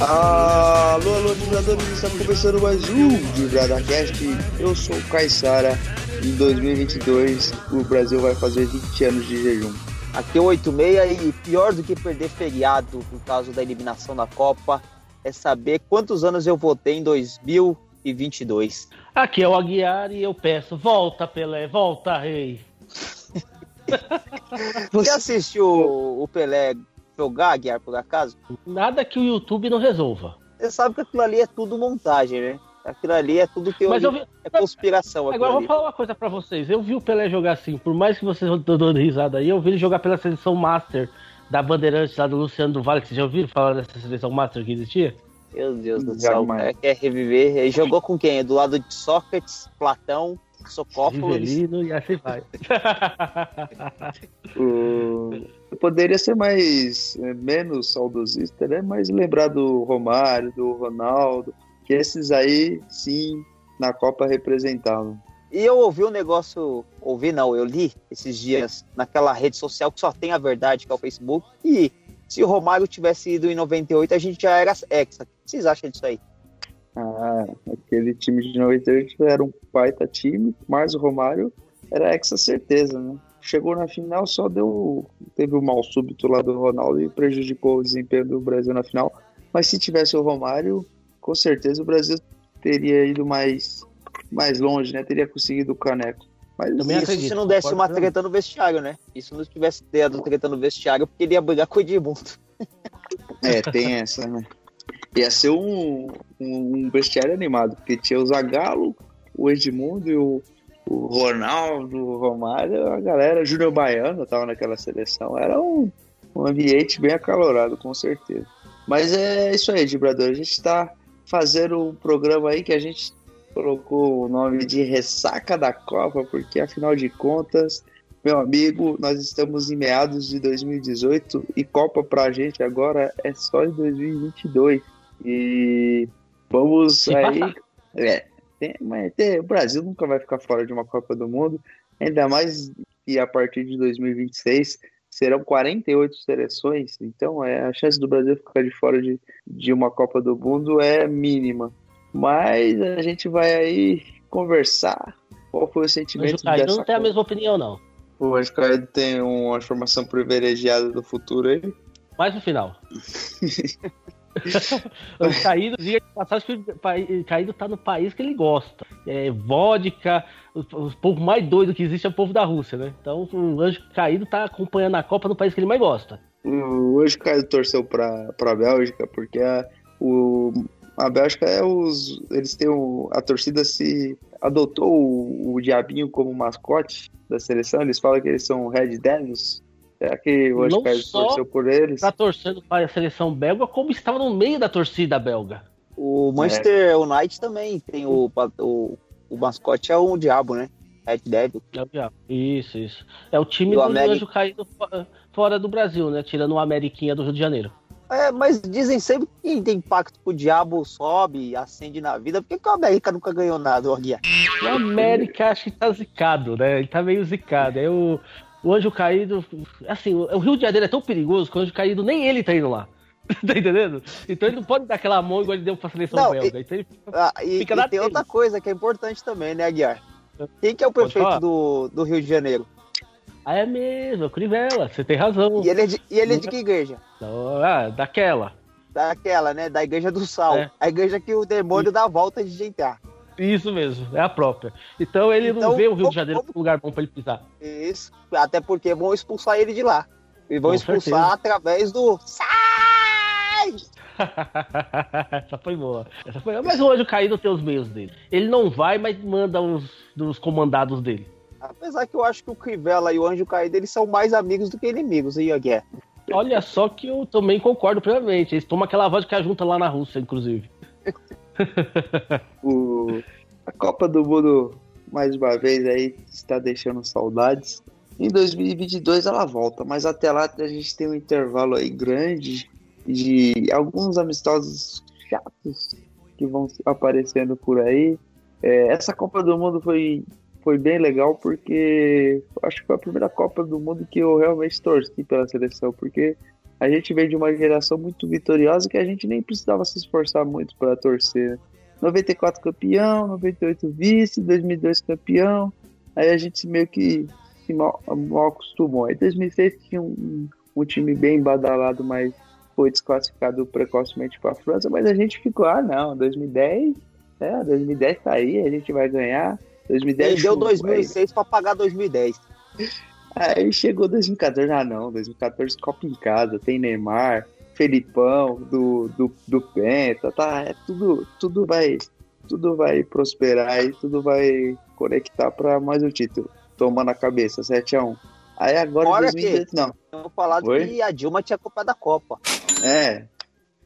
Alô, alô, vibradores, está começando mais um VibradaCast. Eu sou o Caissara. Em 2022, o Brasil vai fazer 20 anos de jejum. Aqui é o 86 e pior do que perder feriado por causa da eliminação da Copa é saber quantos anos eu votei em 2022. Aqui é o Aguiar e eu peço, volta Pelé, volta rei. Você assistiu o Pelé jogar, Aguiar, por acaso? Nada que o YouTube não resolva. Você sabe que aquilo ali é tudo montagem, né? Aquilo ali é tudo teoria, vi... é conspiração. Agora eu vou falar uma coisa para vocês. Eu vi o Pelé jogar assim, por mais que vocês estão dando risada aí, eu vi ele jogar pela seleção Master da Bandeirantes lá do Luciano do Vale, que vocês já ouviram falar dessa seleção Master que existia? Meu Deus do céu, é, quer reviver. Ele jogou com quem? Do lado de Sócrates, Platão, Socópolis. Rivelino e assim vai. o... Poderia ser mais é, menos saudosista, né? Mas lembrar do Romário, do Ronaldo, que esses aí, sim, na Copa representavam. E eu ouvi um negócio, ouvi não, eu li esses dias naquela rede social que só tem a verdade, que é o Facebook, e se o Romário tivesse ido em 98, a gente já era hexa. O que vocês acham disso aí? Ah, aquele time de 98 era um baita time, mas o Romário era exa certeza, né? Chegou na final, só deu. Teve o um mal súbito lá do Ronaldo e prejudicou o desempenho do Brasil na final. Mas se tivesse o Romário, com certeza o Brasil teria ido mais, mais longe, né? Teria conseguido o caneco. Mas Também isso acredito, se não desse uma treta no vestiário, né? Isso não tivesse dado treta no vestiário, porque ele ia brigar com o Edmundo. É, tem essa, né? Ia ser um, um, um vestiário animado, porque tinha o Zagallo, o Edmundo e o, o Ronaldo, o Romário, a galera, Júnior Baiano tava naquela seleção. Era um, um ambiente bem acalorado, com certeza. Mas é isso aí, Dibrador. A gente está fazendo um programa aí que a gente colocou o nome de Ressaca da Copa, porque afinal de contas, meu amigo, nós estamos em meados de 2018 e Copa pra gente agora é só em 2022. E vamos aí. É, tem, mas tem, o Brasil nunca vai ficar fora de uma Copa do Mundo, ainda mais que a partir de 2026 serão 48 seleções, então é, a chance do Brasil ficar de fora de, de uma Copa do Mundo é mínima. Mas a gente vai aí conversar. Qual foi o sentimento Mas o dessa não tem a mesma opinião, não. O Anjo Caído tem uma informação privilegiada do futuro aí. Mais no final. Caído, diga de passagem o Caído tá no país que ele gosta. É vodka, o, o, povo mais doido que existe é o povo da Rússia, né? Então o Anjo Caído tá acompanhando a Copa no país que ele mais gosta. O Anjo Caído torceu pra, pra Bélgica, porque a, o, a Bélgica é os. Eles têm o, a torcida se adotou o, o diabinho como mascote da seleção. Eles falam que eles são Red Devils. Será que o Oscar torceu por eles? Tá torcendo para a seleção belga, como estava no meio da torcida belga. O Manchester é. United também tem o, o, o mascote é o diabo, né? Red Devil. É o diabo. Isso, isso. É o time do, do anjo caído fora do Brasil, né? Tirando o Ameriquinha do Rio de Janeiro. É, mas dizem sempre que quem tem pacto com o diabo sobe, acende na vida. Por que, que o América nunca ganhou nada, Orguia? O América acho que tá zicado, né? Ele tá meio zicado. Aí o, o Anjo Caído. Assim, o Rio de Janeiro é tão perigoso que o Anjo Caído nem ele tá indo lá. tá entendendo? Então ele não pode dar aquela mão igual ele deu pra seleção não, belga. E, então ele fica, ah, e, fica e tem outra coisa que é importante também, né, Aguiar? Quem que é o prefeito do, do Rio de Janeiro? Ah, é mesmo, é o Crivella, você tem razão. E ele é de, e ele é de que igreja? Ah, daquela. Daquela, né? Da igreja do sal. É. A igreja que o demônio e... dá a volta de entrar. Isso mesmo, é a própria. Então ele então, não vê o Rio de Janeiro como lugar bom para ele pisar. Isso, até porque vão expulsar ele de lá. E vão Com expulsar certeza. através do Sai! Essa foi boa. Essa foi... Mas o anjo caído tem os meios dele. Ele não vai, mas manda os dos comandados dele. Apesar que eu acho que o Crivella e o Anjo Caído eles são mais amigos do que inimigos, e a guerra. Olha só que eu também concordo plenamente. Eles tomam aquela voz que a junta lá na Rússia, inclusive. o... A Copa do Mundo mais uma vez aí está deixando saudades. Em 2022 ela volta, mas até lá a gente tem um intervalo aí grande de alguns amistosos chatos que vão aparecendo por aí. É, essa Copa do Mundo foi, foi bem legal porque acho que foi a primeira Copa do Mundo que eu realmente torci pela seleção, porque a gente veio de uma geração muito vitoriosa que a gente nem precisava se esforçar muito para torcer. 94 campeão, 98 vice, 2002 campeão. Aí a gente meio que se mal, mal acostumou. Aí 2006 tinha um, um time bem badalado, mas foi desclassificado precocemente para a França. Mas a gente ficou, ah não, 2010, é, 2010 tá aí, a gente vai ganhar. 2010 Ele deu 2006 para pagar 2010. Aí chegou 2014, ah não, 2014 Copa em casa, tem Neymar, Felipão, do, do, do Penta, tá? É tudo, tudo vai tudo vai prosperar e tudo vai conectar para mais um título. Toma na cabeça, 7x1. Aí agora Fora 2018, não. Eu falado Oi? que a Dilma tinha culpa da Copa. É.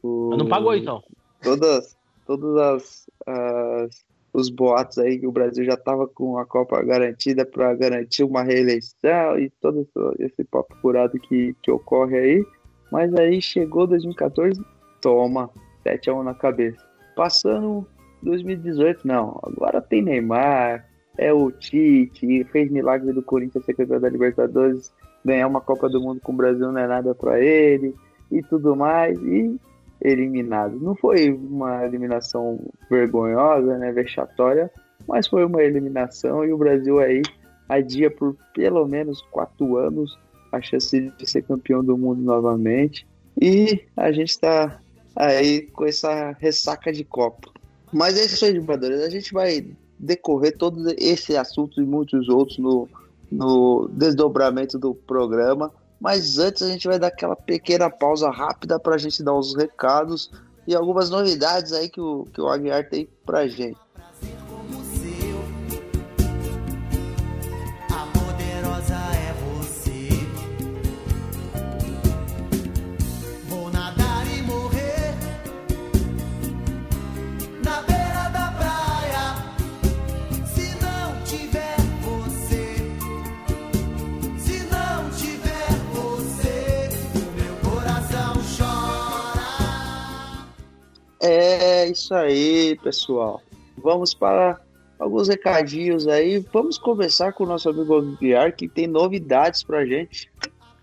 O, Não pagou então. Todas, todas as, as- os boatos aí que o Brasil já tava com a Copa garantida para garantir uma reeleição e todo esse- papo furado que, que ocorre aí. Mas aí chegou 2014, toma, 7x1 na cabeça. Passando 2018, não. Agora tem Neymar, é o Tite, fez milagre do Corinthians ser campeão da Libertadores, ganhar uma Copa do Mundo com o Brasil não é nada para ele e tudo mais. E eliminado. Não foi uma eliminação vergonhosa, né, vexatória, mas foi uma eliminação e o Brasil aí adia por pelo menos quatro anos a chance de ser campeão do mundo novamente. E a gente está aí com essa ressaca de Copa. Mas é isso aí, jogadores. A gente vai decorrer todo esse assunto e muitos outros no, no desdobramento do programa. Mas antes a gente vai dar aquela pequena pausa rápida para a gente dar os recados e algumas novidades aí que o, que o Aguiar tem pra gente. É isso aí, pessoal. Vamos para alguns recadinhos aí. Vamos conversar com o nosso amigo Aguiar que tem novidades pra gente.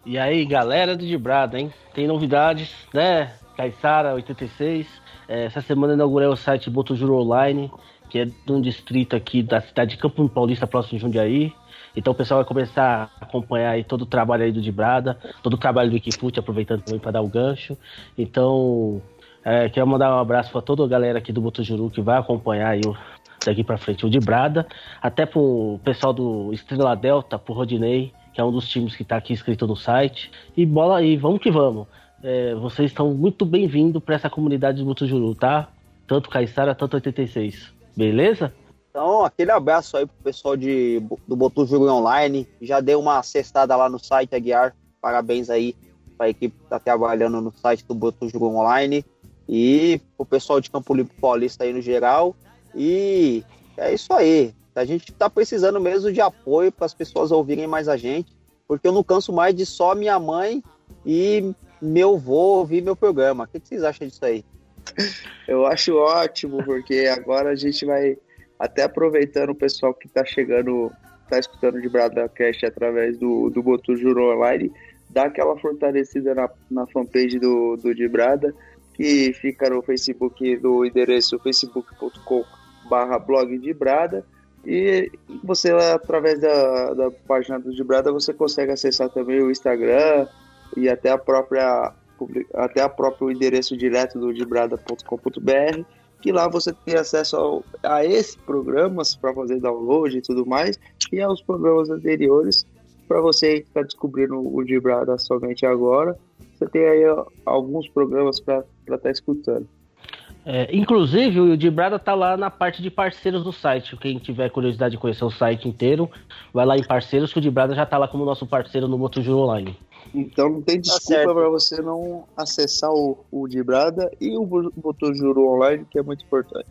E aí, galera do Dibrada, hein? Tem novidades, né? Caissara 86. É, essa semana inaugurei o site Botujuro Online, que é de um distrito aqui da cidade de Campo Paulista, próximo de Jundiaí. Então o pessoal vai começar a acompanhar aí todo o trabalho aí do Dibrada, todo o trabalho do Wikifute, aproveitando também para dar o gancho. Então, é, quero mandar um abraço para toda a galera aqui do Botujuru que vai acompanhar aí o, daqui para frente o Dibrada, até pro pessoal do Estrela Delta, pro Rodinei, que é um dos times que está aqui inscrito no site. E bola aí, vamos que vamos. É, vocês estão muito bem-vindos para essa comunidade de Botujuru, tá? Tanto Caissara, tanto 86. Beleza? Então, aquele abraço aí pro pessoal de, do Botu Jogo Online. Já deu uma acessada lá no site Aguiar. Parabéns aí pra equipe que tá trabalhando no site do Botu Jogo Online. E pro pessoal de Campo Limpo Paulista aí no geral. E é isso aí. A gente tá precisando mesmo de apoio para as pessoas ouvirem mais a gente. Porque eu não canso mais de só minha mãe e meu vô ouvir meu programa. O que vocês acham disso aí? Eu acho ótimo, porque agora a gente vai até aproveitando o pessoal que tá chegando, tá escutando de Bradacast através do, do Botujuro Online, dar aquela fortalecida na, na fanpage do, do Dibrada, que fica no Facebook, do endereço facebook.com barra blog Dibrada, e você através da, da página do Dibrada, você consegue acessar também o Instagram e até a própria até a próprio endereço direto do dibrada.com.br que lá você tem acesso ao- a esse programas para fazer download e tudo mais e aos programas anteriores para você que está descobrindo o Dibrada somente agora você tem aí ó, alguns programas para estar escutando É, inclusive, o Dibrada tá lá na parte de parceiros do site. Quem tiver curiosidade de conhecer o site inteiro, vai lá em parceiros, que o Dibrada já tá lá como nosso parceiro no Botujuro Online. Então não tem Tá desculpa certo. para você não acessar o, o Dibrada e o Botujuro Online, que é muito importante.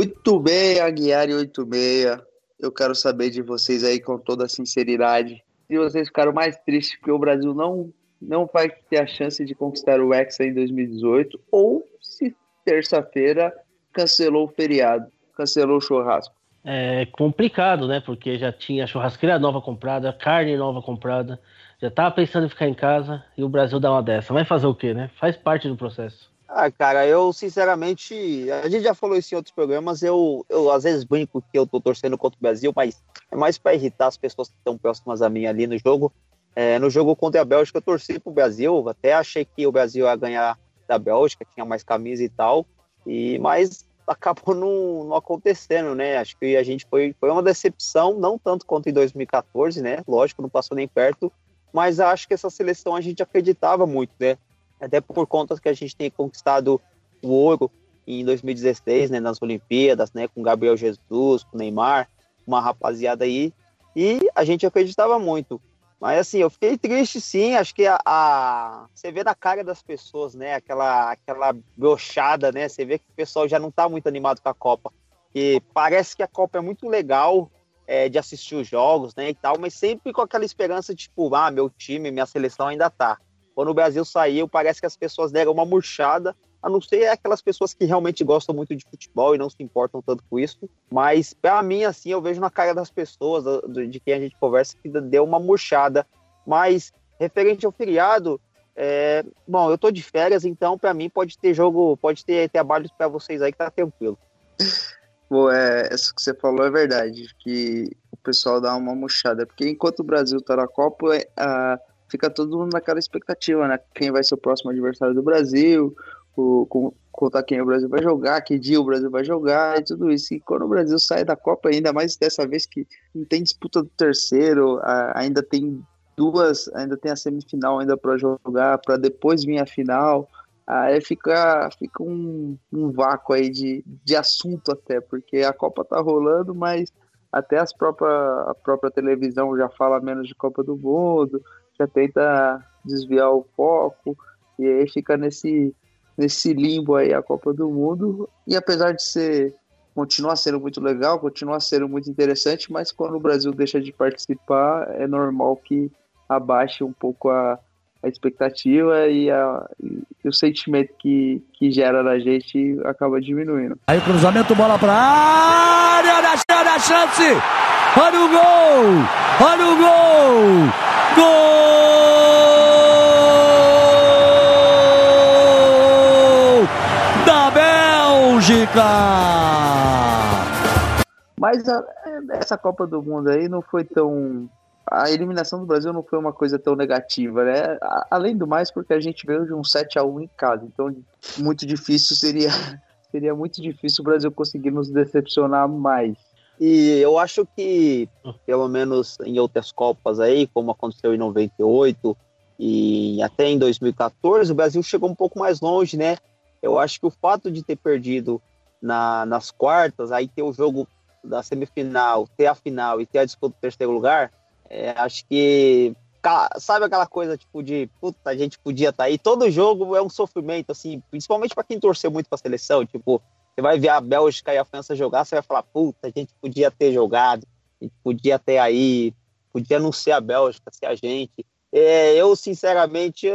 Muito bem, Aguiar e 86. Eu quero saber de vocês aí com toda a sinceridade. Se vocês ficaram mais tristes porque o Brasil não, não vai ter a chance de conquistar o Hexa em 2018 ou se terça-feira cancelou o feriado, cancelou o churrasco. É complicado, né? Porque já tinha churrasqueira nova comprada, carne nova comprada, já tava pensando em ficar em casa e o Brasil dá uma dessa. Vai fazer o quê, né? Faz parte do processo. Ah, cara, eu sinceramente, a gente já falou isso em outros programas, eu, eu às vezes brinco que eu tô torcendo contra o Brasil, mas é mais para irritar as pessoas que estão próximas a mim ali no jogo. É, no jogo contra a Bélgica, eu torci pro Brasil, até achei que o Brasil ia ganhar da Bélgica, tinha mais camisa e tal, e mas acabou não, não acontecendo, né? Acho que a gente foi, foi uma decepção, não tanto quanto em 2014, né? Lógico, não passou nem perto, mas acho que essa seleção a gente acreditava muito, né? Até por conta que a gente tem conquistado o ouro em 2016, né? Nas Olimpíadas, né? Com Gabriel Jesus, com Neymar, uma rapaziada aí, e a gente acreditava muito. Mas assim, eu fiquei triste sim, acho que a, a, você vê na cara das pessoas, né, aquela aquela brochada, né? Você vê que o pessoal já não tá muito animado com a Copa. E parece que a Copa é muito legal é, de assistir os jogos, né, e tal, mas sempre com aquela esperança de tipo, ah, meu time, minha seleção ainda tá. Quando o Brasil saiu, parece que as pessoas deram uma murchada a não ser aquelas pessoas que realmente gostam muito de futebol e não se importam tanto com isso. Mas, para mim, assim, eu vejo na cara das pessoas, de quem a gente conversa, que deu uma murchada. Mas, referente ao feriado, é... bom, eu tô de férias, então, para mim, pode ter jogo, pode ter trabalhos para vocês aí que tá tranquilo. Pô, é, isso que você falou é verdade, que o pessoal dá uma murchada, porque enquanto o Brasil tá na Copa, é, a, fica todo mundo naquela expectativa, né? Quem vai ser o próximo adversário do Brasil, o, com, contar quem o Brasil vai jogar, que dia o Brasil vai jogar e tudo isso. E quando o Brasil sai da Copa, ainda mais dessa vez que não tem disputa do terceiro, a, ainda tem duas, ainda tem a semifinal ainda para jogar, para depois vir a final. Aí fica, fica um, um vácuo aí de, de assunto até, porque a Copa tá rolando, mas até as próprias, a própria televisão já fala menos de Copa do Mundo, já tenta desviar o foco, e aí fica nesse, nesse limbo aí a Copa do Mundo. E apesar de ser continuar sendo muito legal, continua sendo muito interessante, mas quando o Brasil deixa de participar, é normal que abaixe um pouco a, a expectativa e, a, e, o sentimento que, que gera na gente acaba diminuindo. Aí o cruzamento, bola pra área, olha a chance! Olha o gol! Olha o gol! Gol! Da Bélgica! Mas a, essa Copa do Mundo aí não foi tão a eliminação do Brasil não foi uma coisa tão negativa, né? Além do mais, porque a gente veio de um 7 a 1 em casa, então muito difícil seria seria muito difícil o Brasil conseguir nos decepcionar mais. E eu acho que, pelo menos em outras Copas aí, como aconteceu em 98 e até em 2014, o Brasil chegou um pouco mais longe, né? Eu acho que o fato de ter perdido na, nas quartas, aí ter o jogo da semifinal, ter a final e ter a disputa do terceiro lugar, é, acho que sabe aquela coisa tipo de puta, a gente podia estar tá aí. Todo jogo é um sofrimento, assim, principalmente para quem torceu muito para a seleção. Tipo, você vai ver a Bélgica e a França jogar, você vai falar, puta, a gente podia ter jogado, a gente podia ter aí, podia não ser a Bélgica, ser a gente. É, eu, sinceramente,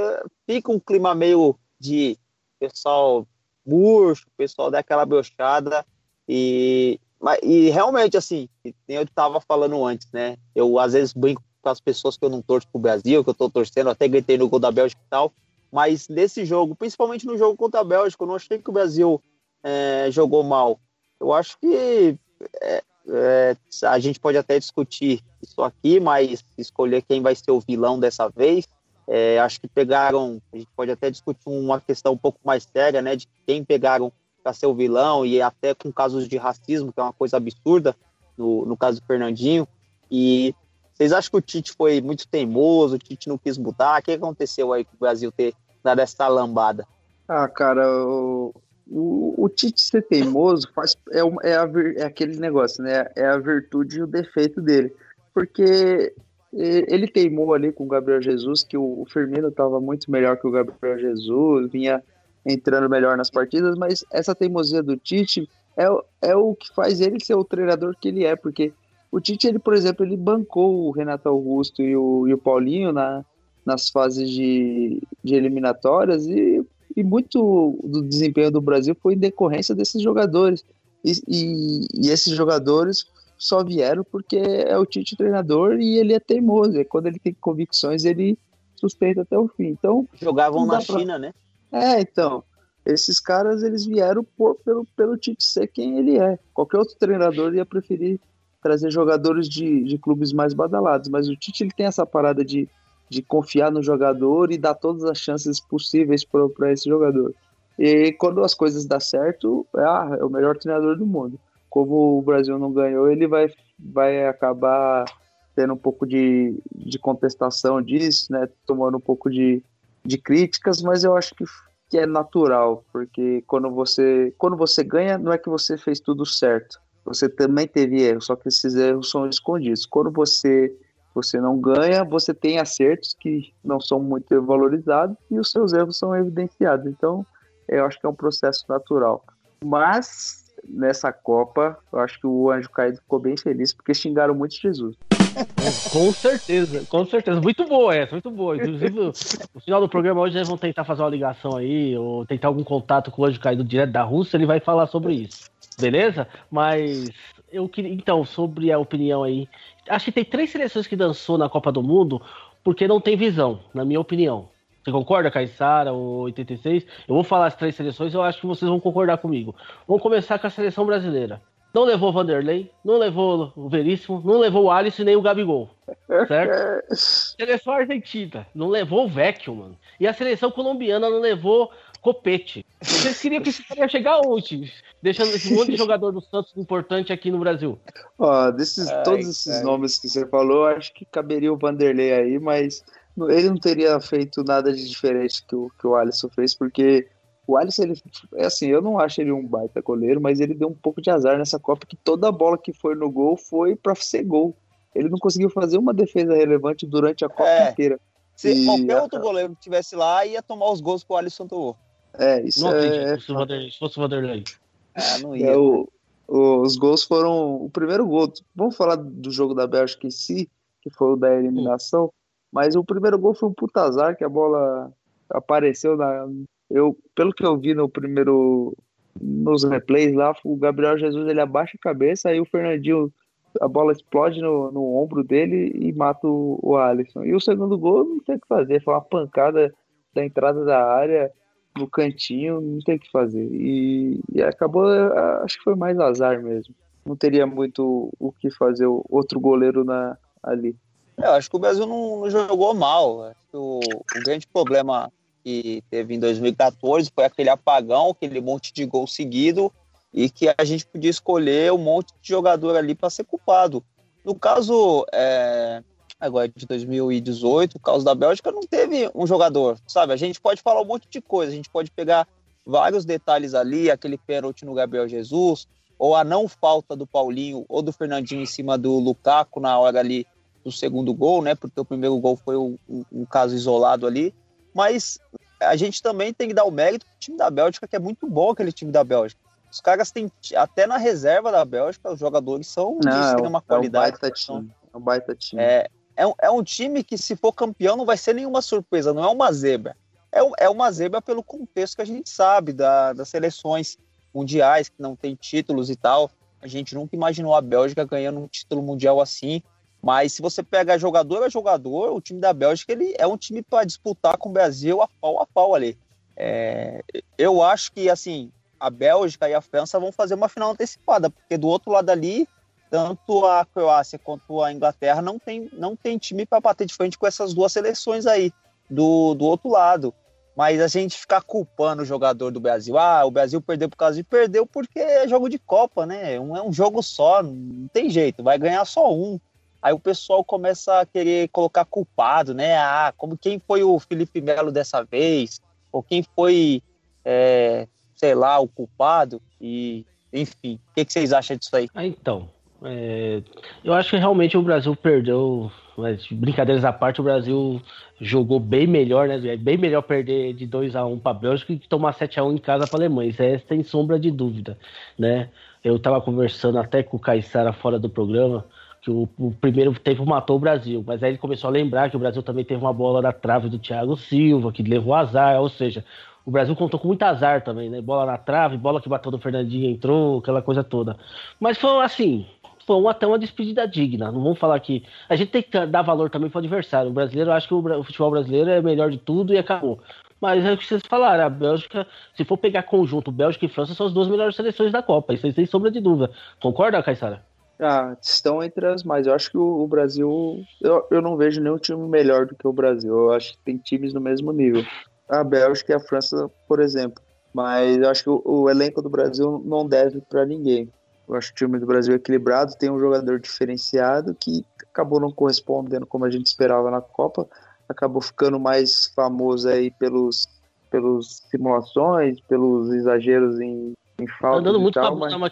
fica um clima meio de pessoal murcho, pessoal daquela brochada e e realmente, assim, eu estava falando antes, né? Eu às vezes brinco com as pessoas que eu não torço pro Brasil, que eu estou torcendo, até gritei no gol da Bélgica e tal. Mas nesse jogo, principalmente no jogo contra a Bélgica, eu não achei que o Brasil é, jogou mal. Eu acho que é, é, a gente pode até discutir isso aqui, mas escolher quem vai ser o vilão dessa vez. É, acho que pegaram, a gente pode até discutir uma questão um pouco mais séria, né, de quem pegaram para ser o vilão e até com casos de racismo, que é uma coisa absurda no, no caso do Fernandinho. E vocês acham que o Tite foi muito teimoso, o Tite não quis mudar? O que aconteceu aí com o Brasil ter dado essa lambada? Ah, cara, o, o, o Tite ser teimoso faz, é, é, a, é aquele negócio, né? É a virtude e o defeito dele. Porque ele teimou ali com o Gabriel Jesus, que o Firmino estava muito melhor que o Gabriel Jesus, vinha entrando melhor nas partidas, mas essa teimosia do Tite é, o- é o que faz ele ser o treinador que ele é, porque o Tite, ele, por exemplo, ele bancou o Renato Augusto e o, e o Paulinho na, nas fases de, de eliminatórias e, e muito do desempenho do Brasil foi em decorrência desses jogadores. E, e, e esses jogadores só vieram porque é o Tite treinador e ele é teimoso. E quando ele tem convicções, ele sustenta até o fim. Então, Jogavam na pra- China, né? é, então, esses caras eles vieram por, pelo, pelo Tite ser quem ele é. Qualquer outro treinador ia preferir trazer jogadores de, de clubes mais badalados, mas o Tite ele tem essa parada de, de confiar no jogador e dar todas as chances possíveis para esse jogador. E quando as coisas dão certo, é, ah, é o melhor treinador do mundo. Como o Brasil não ganhou, ele vai, vai acabar tendo um pouco de, de contestação disso, né? Tomando um pouco de, de críticas, mas eu acho que, que é natural, porque quando você, quando você ganha, não é que você fez tudo certo. Você também teve erros, só que esses erros são escondidos. Quando você você não ganha, você tem acertos que não são muito valorizados e os seus erros são evidenciados. Então, eu acho que é um processo natural. Mas nessa Copa, eu acho que o Anjo Caído ficou bem feliz porque xingaram muito Jesus. Com certeza, com certeza. Muito boa essa, muito boa. Inclusive, no final do programa hoje eles vão tentar fazer uma ligação aí, ou tentar algum contato com o Anjo Caído direto da Rússia, ele vai falar sobre isso. Beleza? Mas eu queria. Então, sobre a opinião aí. Acho que tem três seleções que dançou na Copa do Mundo porque não tem visão, na minha opinião. Você concorda, Caissara, ou 86? Eu vou falar as três seleções, eu acho que vocês vão concordar comigo. Vamos começar com a seleção brasileira. Não levou o Vanderlei, não levou o Veríssimo, não levou o Alisson e nem o Gabigol. Certo? Seleção argentina não levou o Vecchio, mano. E a seleção colombiana não levou Copete. Vocês queriam que cara ia chegar onde? Deixando esse monte de jogador do Santos importante aqui no Brasil. Ó, desses, Ai, todos esses cara. nomes que você falou, acho que caberia o Vanderlei aí, mas ele não teria feito nada de diferente que o, que o Alisson fez, porque o Alisson, ele, é assim, eu não acho ele um baita goleiro, mas ele deu um pouco de azar nessa Copa, que toda bola que foi no gol foi pra ser gol. Ele não conseguiu fazer uma defesa relevante durante a Copa É. inteira. Se E qualquer outro goleiro que tivesse lá, ia tomar os gols que o Alisson tomou. É, isso Não acredito é, se fosse o Vanderlei. Se fosse o Vanderlei. Ah, não ia. É, o- o- os gols foram. O primeiro gol. Vamos falar do jogo da Bélgica em si, que foi o da eliminação. Mas o primeiro gol foi um puta azar, que a bola apareceu na. Eu, pelo que eu vi no primeiro. Nos replays lá, o Gabriel Jesus ele abaixa a cabeça, aí o Fernandinho. A bola explode no, no ombro dele e mata o, o Alisson. E o segundo gol não tem o que fazer, foi uma pancada da entrada da área no cantinho, não tem o que fazer. E, e acabou, acho que foi mais azar mesmo. Não teria muito o que fazer o outro goleiro na, ali. É, Eu acho que o Brasil não, não jogou mal. O, o grande problema que teve em 2014 foi aquele apagão, aquele monte de gol seguido e que a gente podia escolher um monte de jogador ali para ser culpado. No caso é, agora de 2018, o caso da Bélgica não teve um jogador, sabe? A gente pode falar um monte de coisa, a gente pode pegar vários detalhes ali, aquele pênalti no Gabriel Jesus, ou a não falta do Paulinho ou do Fernandinho em cima do Lukaku na hora ali do segundo gol, né? Porque o primeiro gol foi um, um- caso isolado ali. Mas a gente também tem que dar o mérito pro time da Bélgica, que é muito bom aquele time da Bélgica. Os caras têm, até na reserva da Bélgica, os jogadores são de Não, é um, extrema é um qualidade. baita time. É um baita time. É, é, um, é um time que, se for campeão, não vai ser nenhuma surpresa, não é uma zebra. É, é uma zebra pelo contexto que a gente sabe da- das seleções mundiais, que não tem títulos e tal. A gente nunca imaginou a Bélgica ganhando um título mundial assim. Mas se você pega jogador a jogador, o time da Bélgica ele é um time para disputar com o Brasil a pau a pau ali. É, eu acho que assim a Bélgica e a França vão fazer uma final antecipada, porque do outro lado ali tanto a Croácia quanto a Inglaterra não tem, não tem time para bater de frente com essas duas seleções aí do, do outro lado. Mas a gente ficar culpando o jogador do Brasil, ah, o Brasil perdeu por causa de perdeu porque é jogo de Copa, né? Um, é um jogo só, não tem jeito, vai ganhar só um. Aí o pessoal começa a querer colocar culpado, né? Ah, como quem foi o Felipe Melo dessa vez, ou quem foi, é, sei lá, o culpado, e enfim, o que, que vocês acham disso aí? Ah, então. É, eu acho que realmente o Brasil perdeu, mas brincadeiras à parte, o Brasil jogou bem melhor, né? É bem melhor perder de 2 a 1 para a Bélgica que tomar 7 a 1 em casa para a Alemanha. Isso é sem sombra de dúvida, né? Eu estava conversando até com o Caissara fora do programa, que o, o, primeiro tempo matou o Brasil, mas aí ele começou a lembrar que o Brasil também teve uma bola na trave do Thiago Silva, que levou azar, ou seja, o Brasil contou com muito azar também, né? Bola na trave, bola que bateu do Fernandinho entrou, aquela coisa toda. Mas foi assim, uma, até uma despedida digna. Não vamos falar que. A gente tem que dar valor também para o adversário. O brasileiro, acho que o, o, futebol brasileiro é melhor de tudo e acabou. Mas é o que vocês falaram, a Bélgica, se for pegar conjunto, Bélgica e França são as duas melhores seleções da Copa. Isso aí sem sombra de dúvida. Concorda, Caissara? Ah, estão entre as mais. Eu acho que o, o Brasil. Eu, eu não vejo nenhum time melhor do que o Brasil. Eu acho que tem times no mesmo nível a Bélgica e a França, por exemplo. Mas eu acho que o, o elenco do Brasil não deve para ninguém. Eu acho o time do Brasil é equilibrado, tem um jogador diferenciado que acabou não correspondendo como a gente esperava na Copa, acabou ficando mais famoso aí pelos, pelos simulações, pelos exageros em, em falta. Tá dando muito tal, mas... na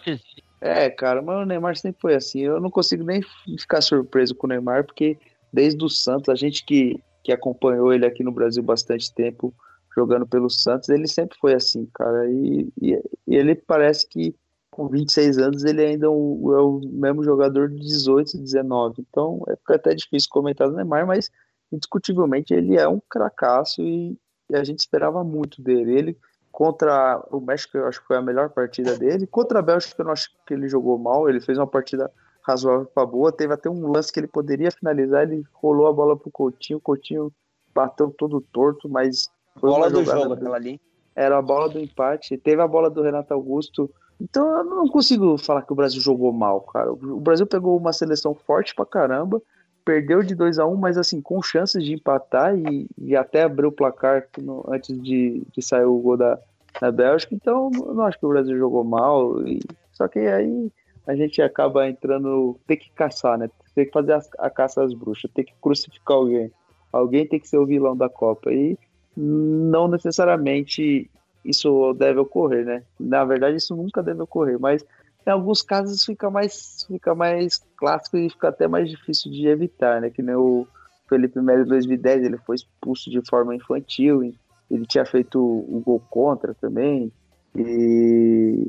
É, cara, mas o Neymar sempre foi assim. Eu não consigo nem ficar surpreso com o Neymar, porque desde o Santos, a gente que, que acompanhou ele aqui no Brasil bastante tempo, jogando pelo Santos, ele sempre foi assim, cara. E, e, e ele parece que com 26 anos ele ainda é o, é mesmo jogador de 18, 19. Então é fica até difícil comentar do Neymar, mas indiscutivelmente ele é um cracaço e, e, a gente esperava muito dele. Ele contra o México, eu acho que foi a melhor partida dele. Contra a Bélgica, eu não acho que ele jogou mal. Ele fez uma partida razoável para boa. Teve até um lance que ele poderia finalizar. Ele rolou a bola pro Coutinho. O Coutinho bateu todo torto, mas foi bola do jogo, aquela ali. Era a bola do empate. Teve a bola do Renato Augusto. Então eu não consigo falar que o Brasil jogou mal, cara. O Brasil pegou uma seleção forte pra caramba, perdeu de 2 a 1 um, mas assim, com chances de empatar e, e até abrir o placar no, antes de, de sair o gol da, da Bélgica. Então eu não acho que o Brasil jogou mal. E, só que aí a gente acaba entrando. Tem que caçar, né? Tem que fazer a, a caça às bruxas, tem que crucificar alguém. Alguém tem que ser o vilão da Copa. E não necessariamente isso deve ocorrer, né? Na verdade, isso nunca deve ocorrer, mas em alguns casos fica mais, fica mais clássico e fica até mais difícil de evitar, né? Que nem o Felipe Melo em 2010, ele foi expulso de forma infantil, ele tinha feito o gol contra também, e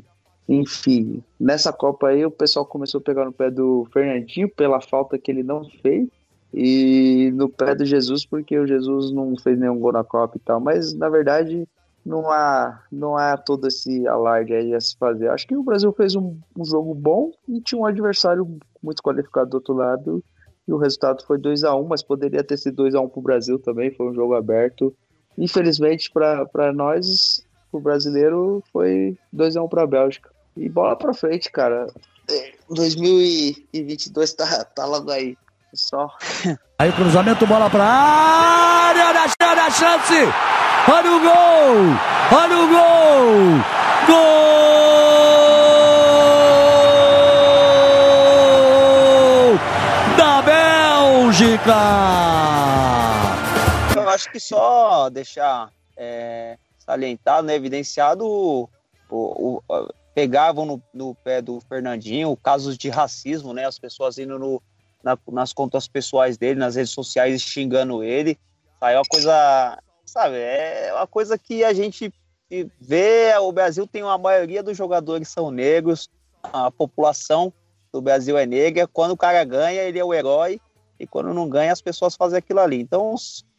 enfim, nessa Copa aí o pessoal começou a pegar no pé do Fernandinho pela falta que ele não fez, e no pé do Jesus, porque o Jesus não fez nenhum gol na Copa e tal, mas na verdade não há, não há todo esse alarde aí a se fazer. Acho que o Brasil fez um, um jogo bom e tinha um adversário muito qualificado do outro lado, e o resultado foi 2 a 1 mas poderia ter sido 2 a 1 para o Brasil também, foi um jogo aberto. Infelizmente, para nós, o brasileiro, foi 2 a 1 para a Bélgica. E bola para frente, cara. 2022 tá, tá logo aí. Só. Aí o cruzamento, bola pra área, da chance, da chance. Olha o gol! Olha o gol! Gol! Da Bélgica! Eu acho que só deixar é, salientado, né, evidenciado o, o, o pegavam no, no, pé do Fernandinho, casos de racismo, né? As pessoas indo no, na, nas contas pessoais dele, nas redes sociais, xingando ele. É uma coisa, sabe, é uma coisa que a gente vê, o Brasil tem uma maioria dos jogadores são negros, a população do Brasil é negra, quando o cara ganha, ele é o herói, e quando não ganha, as pessoas fazem aquilo ali. Então,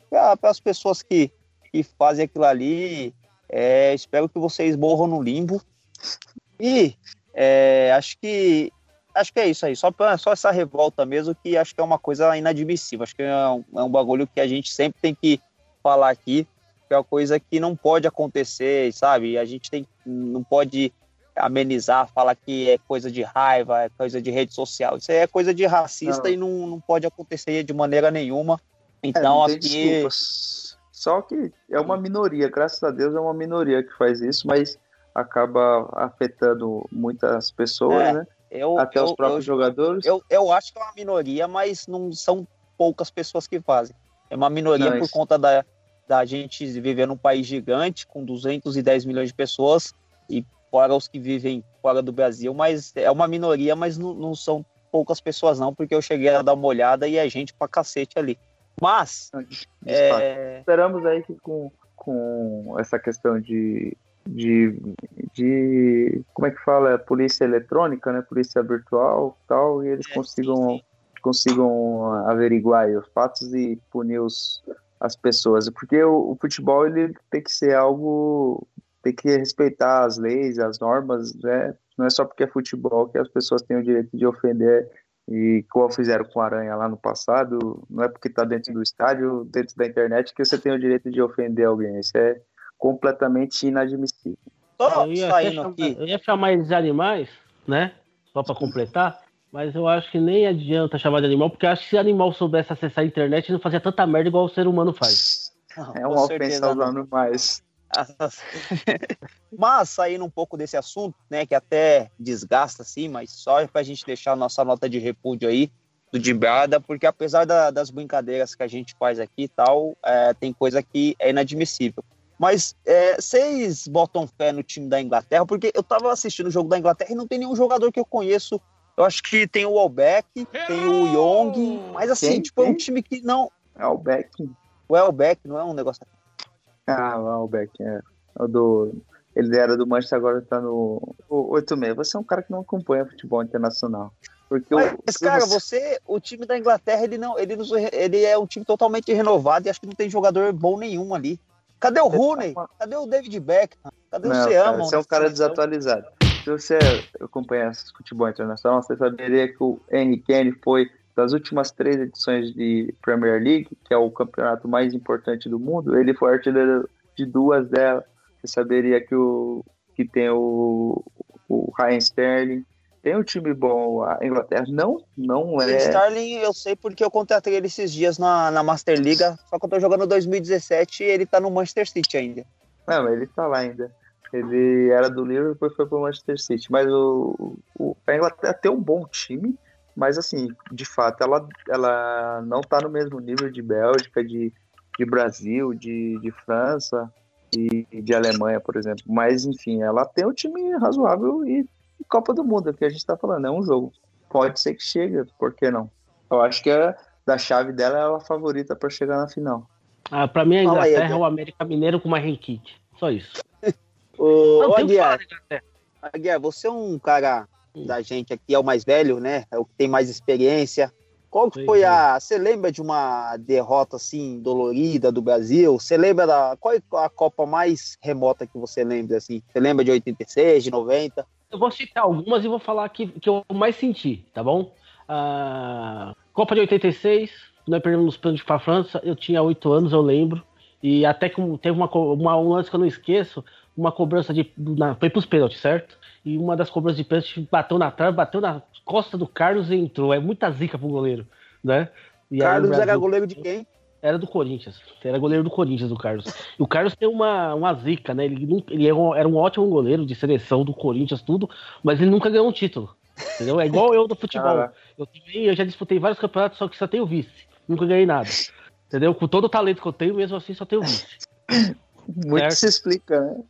para as pessoas que, que fazem aquilo ali, é, espero que vocês morram no limbo. E é, acho que acho que é isso aí, só, só essa revolta mesmo, que acho que é uma coisa inadmissível. Acho que é um, é um bagulho que a gente sempre tem que falar aqui, que é uma coisa que não pode acontecer, sabe? A gente tem, não pode amenizar, falar que é coisa de raiva, é coisa de rede social. Isso aí é coisa de racista não. e não, não pode acontecer de maneira nenhuma. Então é, aqui. Desculpas. Só que é uma minoria, graças a Deus é uma minoria que faz isso, mas acaba afetando muitas pessoas, é. né? Eu, Até eu, os próprios eu, jogadores? Eu, eu acho que é uma minoria, mas não são poucas pessoas que fazem. É uma minoria não, por isso. conta da, da gente viver num país gigante, com 210 milhões de pessoas, e fora os que vivem fora do Brasil, mas é uma minoria, mas não, não são poucas pessoas não, porque eu cheguei a dar uma olhada e é gente pra cacete ali. Mas, é, Esperamos aí que com, com essa questão de, de, de. Como é que fala? Polícia eletrônica, né? Polícia virtual tal, e eles É, consigam, consigam averiguar os fatos e punir os, as pessoas. Porque o, o futebol ele tem que ser algo. tem que respeitar as leis, as normas, né? Não é só porque é futebol que as pessoas têm o direito de ofender e como fizeram com a Aranha lá no passado, não é porque está dentro do estádio, dentro da internet, que você tem o direito de ofender alguém. Isso é completamente inadmissível. Eu ia, saindo chamar, aqui, eu ia chamar eles de animais, né? Só pra completar. Mas eu acho que nem adianta chamar de animal, porque eu acho que se animal soubesse acessar a internet, não fazia tanta merda igual o ser humano faz. É com uma ofensa aos não. animais. Mas saindo um pouco desse assunto, né, que até desgasta assim, mas só pra gente deixar a nossa nota de repúdio aí do Dibrada, porque apesar da- das brincadeiras que a gente faz aqui e tal, é, tem coisa que é inadmissível. Mas é, vocês botam fé no time da Inglaterra, porque eu tava assistindo o jogo da Inglaterra e não tem nenhum jogador que eu conheço. Eu acho que tem o Welbeck, tem o Young, mas assim, Quem? tipo, é um time que não. É o Beck. O Welbeck não é um negócio. Ah, o Beck, é. O do... Ele era do Manchester, agora tá no o 86. Você é um cara que não acompanha futebol internacional. Porque o- Mas, cara, você, o time da Inglaterra, ele não, ele, nos- ele é um time totalmente renovado e acho que não tem jogador bom nenhum ali. Cadê o Rooney? Cadê o David Beckham? Cadê Não, o Seamon? você é um cara desatualizado. Se você acompanhasse futebol internacional, você saberia que o Henry Kane foi das últimas três edições de Premier League, que é o campeonato mais importante do mundo, ele foi artilheiro de duas delas. Você saberia que, o, que tem o, o Ryan Sterling, tem um time bom. A Inglaterra não, não O é. Starling, eu sei porque eu contratei ele esses dias na, na Master Liga, só que eu tô jogando 2017 e ele tá no Manchester City ainda. Não, ele tá lá ainda. Ele era do Liverpool e depois foi pro Manchester City. Mas o, o, a Inglaterra tem um bom time, mas assim, de fato, ela, ela não tá no mesmo nível de Bélgica, de, de Brasil, de, de França e de Alemanha, por exemplo. Mas enfim, ela tem um time razoável e Copa do Mundo, é o que a gente tá falando, é um jogo. Pode ser que chegue, por que não? Eu acho que é, da chave dela ela é a favorita para chegar na final. Ah, pra mim, a Inglaterra é o América Mineiro com uma Renkit. Só isso. Ô, Não, ô Aguiar, da Inglaterra. Aguiar, você é um cara da gente aqui, é o mais velho, né? É o que tem mais experiência. Qual que foi é. a. Você lembra de uma derrota assim dolorida do Brasil? Você lembra da. Qual é a Copa mais remota que você lembra assim? Você lembra de 86, de 90? Eu vou citar algumas e vou falar que, que eu mais senti, tá bom? Ah, Copa de 86, nós perdemos os pênaltis pra França, eu tinha 8 anos, eu lembro. E até que teve uma, uma, um lance que eu não esqueço, uma cobrança de. Na, foi pros pênaltis, certo? E uma das cobranças de pênalti bateu na trave, bateu na costa do Carlos e entrou. É muita zica pro goleiro, né? E Carlos era Brasil- goleiro de quem? Era do Corinthians. Era goleiro do Corinthians, o Carlos. E o Carlos tem uma, uma zica, né? Ele, ele era, um, era um ótimo goleiro de seleção do Corinthians, tudo, mas ele nunca ganhou um título. Entendeu? É igual eu do futebol. Eu, também, eu já disputei vários campeonatos, só que só tenho vice. Nunca ganhei nada. Entendeu? Com todo o talento que eu tenho, mesmo assim, só tenho vice. Muito Certo. se explica, né?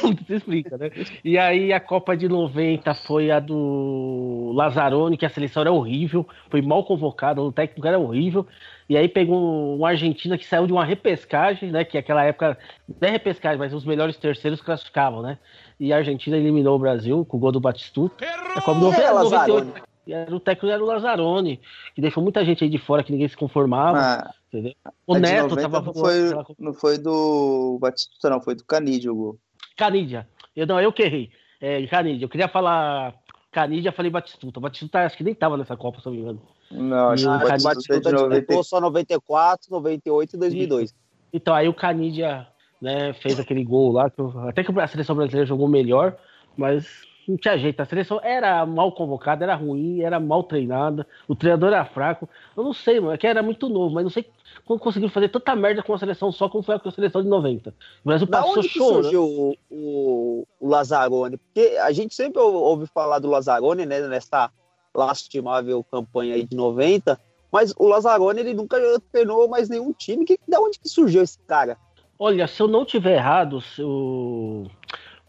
Tudo se explica, né? E aí a Copa de 90 foi a do Lazzaroni, que a seleção era horrível, foi mal convocada, o técnico era horrível. E aí pegou um Argentina que saiu de uma repescagem, né? Que naquela época, não é repescagem, mas os melhores terceiros classificavam, né? E a Argentina eliminou o Brasil com o gol do Batistuta. A Copa era 98, Lazzaroni? e era o técnico era o Lazzaroni, que deixou muita gente aí de fora que ninguém se conformava, Ah, entendeu? O Neto 90 tava não foi, aquela- não foi do Batista, não, foi do Canidio o gol. Canidia. Eu, não, eu que errei. É, Canidia. Eu queria falar Canidia, falei Batistuta. Batistuta acho que nem tava nessa Copa, se não me engano. Não, acho que Batistuta Batistuta de 90. disputou só 94, 98 e 2002. Então, aí o Canidia né, fez aquele gol lá, que eu- até que a seleção brasileira jogou melhor, mas não tinha jeito. A seleção era mal convocada, era ruim, era mal treinada, o treinador era fraco. Eu não sei, mano, é que era muito novo, mas não sei como conseguiu fazer tanta merda com a seleção só como foi com a seleção de 90. O Brasil Da passou onde chorando. surgiu o, o, o Lazzaroni? Porque a gente sempre ou- ouve falar do Lazzaroni, né, nessa lastimável campanha aí de 90, mas o Lazzaroni ele nunca treinou mais nenhum time. Que, da onde que surgiu esse cara? Olha, se eu não tiver errado, se o,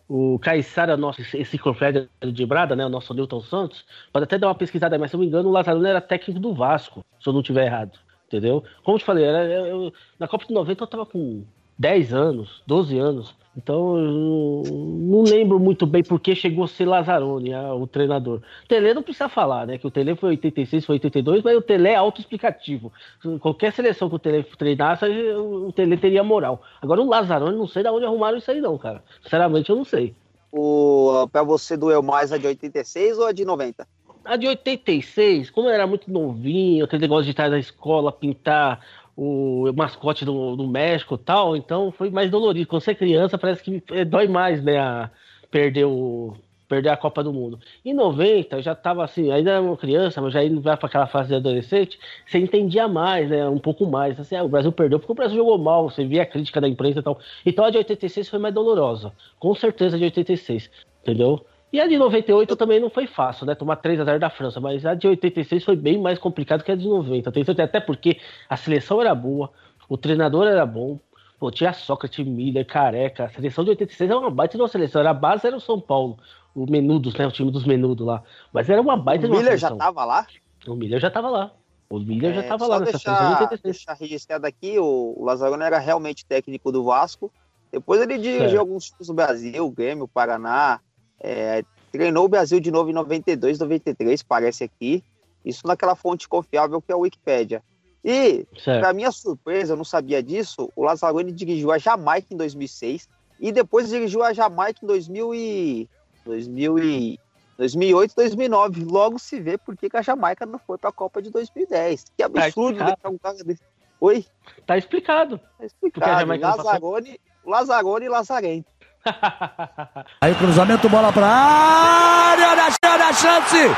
o Caissara, nosso enciclopédia de Brada, né, o nosso Newton Santos, pode até dar uma pesquisada, mas se eu não me engano, o Lazarone era técnico do Vasco, se eu não estiver errado, entendeu? Como eu te falei, era, eu- na Copa de 90 eu tava com 10 anos, 12 anos, então eu não lembro muito bem por que chegou a ser Lazarone, a- o treinador. Tele não precisa falar, né, que o Tele foi 86, foi 82, mas o Tele é autoexplicativo. Qualquer seleção que o Tele treinasse, o Tele teria moral. Agora o Lazarone, não sei de onde arrumaram isso aí não, cara. Sinceramente, eu não sei. O, pra você doeu mais a de 86 ou a de 90? A de 86, como eu era muito novinho, aquele negócio de estar na escola, pintar o mascote do, do México tal, então foi mais dolorido. Quando você é criança, parece que eh, dói mais, né? A perder, o, perder a Copa do Mundo. Em 90, eu já tava assim, ainda era uma criança, mas já indo para aquela fase de adolescente, você entendia mais, né? Um pouco mais. Assim, ah, o Brasil perdeu porque o Brasil jogou mal, você via a crítica da imprensa e tal. Então a de 86 foi mais dolorosa. Com certeza a de 86, entendeu? E a de 98 também não foi fácil, né? Tomar 3 a 0 da França, mas a de 86 foi bem mais complicado que a de 90. Tenho certeza, Até porque a seleção era boa, o treinador era bom, pô, tinha Sócrates, Miller, Careca. A seleção de 86 era uma baita de uma seleção. Era a base era o São Paulo, o Menudos, né? O time dos Menudos lá. Mas era uma baita O de uma Miller já tava lá? O Miller já tava lá. O Miller já É, tava só lá nessa seleção de deixar, 86. deixar registrado aqui, o, o Lazarone era realmente técnico do Vasco. Depois ele dirigiu Certo. alguns times do Brasil, o Grêmio, o Paraná. É, treinou o Brasil de novo em 92, 93, parece aqui. Isso naquela fonte confiável que é a Wikipédia. E, para minha surpresa, eu não sabia disso, o Lazarone dirigiu a Jamaica em 2006 e depois dirigiu a Jamaica em 2000 e... 2000 e... 2008, 2009. Logo se vê por que a Jamaica não foi para a Copa de 2010. Que absurdo explicado. deixar um cara desse. Oi? Tá explicado. Tá explicado. Lazarone, Lazarone e Lazarento. Aí cruzamento, bola pra área, olha a chance, olha a chance.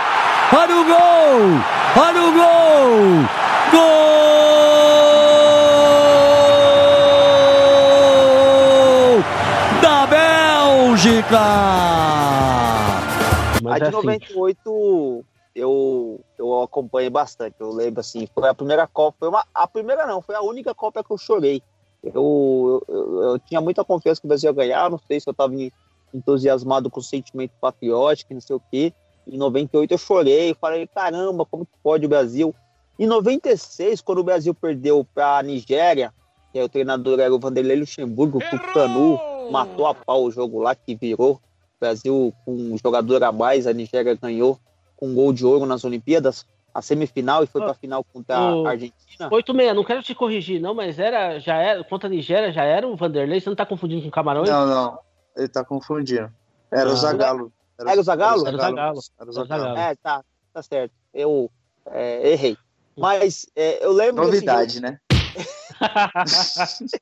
Olha o gol, olha o gol. Gol da Bélgica. Mas a é de assim, 98 eu, eu acompanhei bastante. Eu lembro assim, foi a primeira Copa. Foi uma, a primeira não, foi a única Copa que eu chorei. Eu, eu, eu tinha muita confiança que o Brasil ia ganhar. Não sei se eu estava entusiasmado com o sentimento patriótico, não sei o quê. Em 98 eu chorei, falei, caramba, como que pode o Brasil? Em 96, quando o Brasil perdeu para a Nigéria, que aí o treinador era o Vanderlei Luxemburgo, o Tucanu matou a pau o jogo lá que virou. O Brasil com um jogador a mais, a Nigéria ganhou com um gol de ouro nas Olimpíadas, a semifinal e foi para a final contra o- a Argentina. 8-6, não quero te corrigir, não, mas era, já era, contra a Nigéria já era o Vanderlei, você não tá confundindo com o Camarões? Não, não. Ele tá confundindo. Era Ah. o Zagalo. Era o Zagallo? Era o Zagallo. Era o Era o Zagallo. Zagallo. É, tá, tá certo. Eu é, errei. Mas é, eu lembro. desse Novidade, né?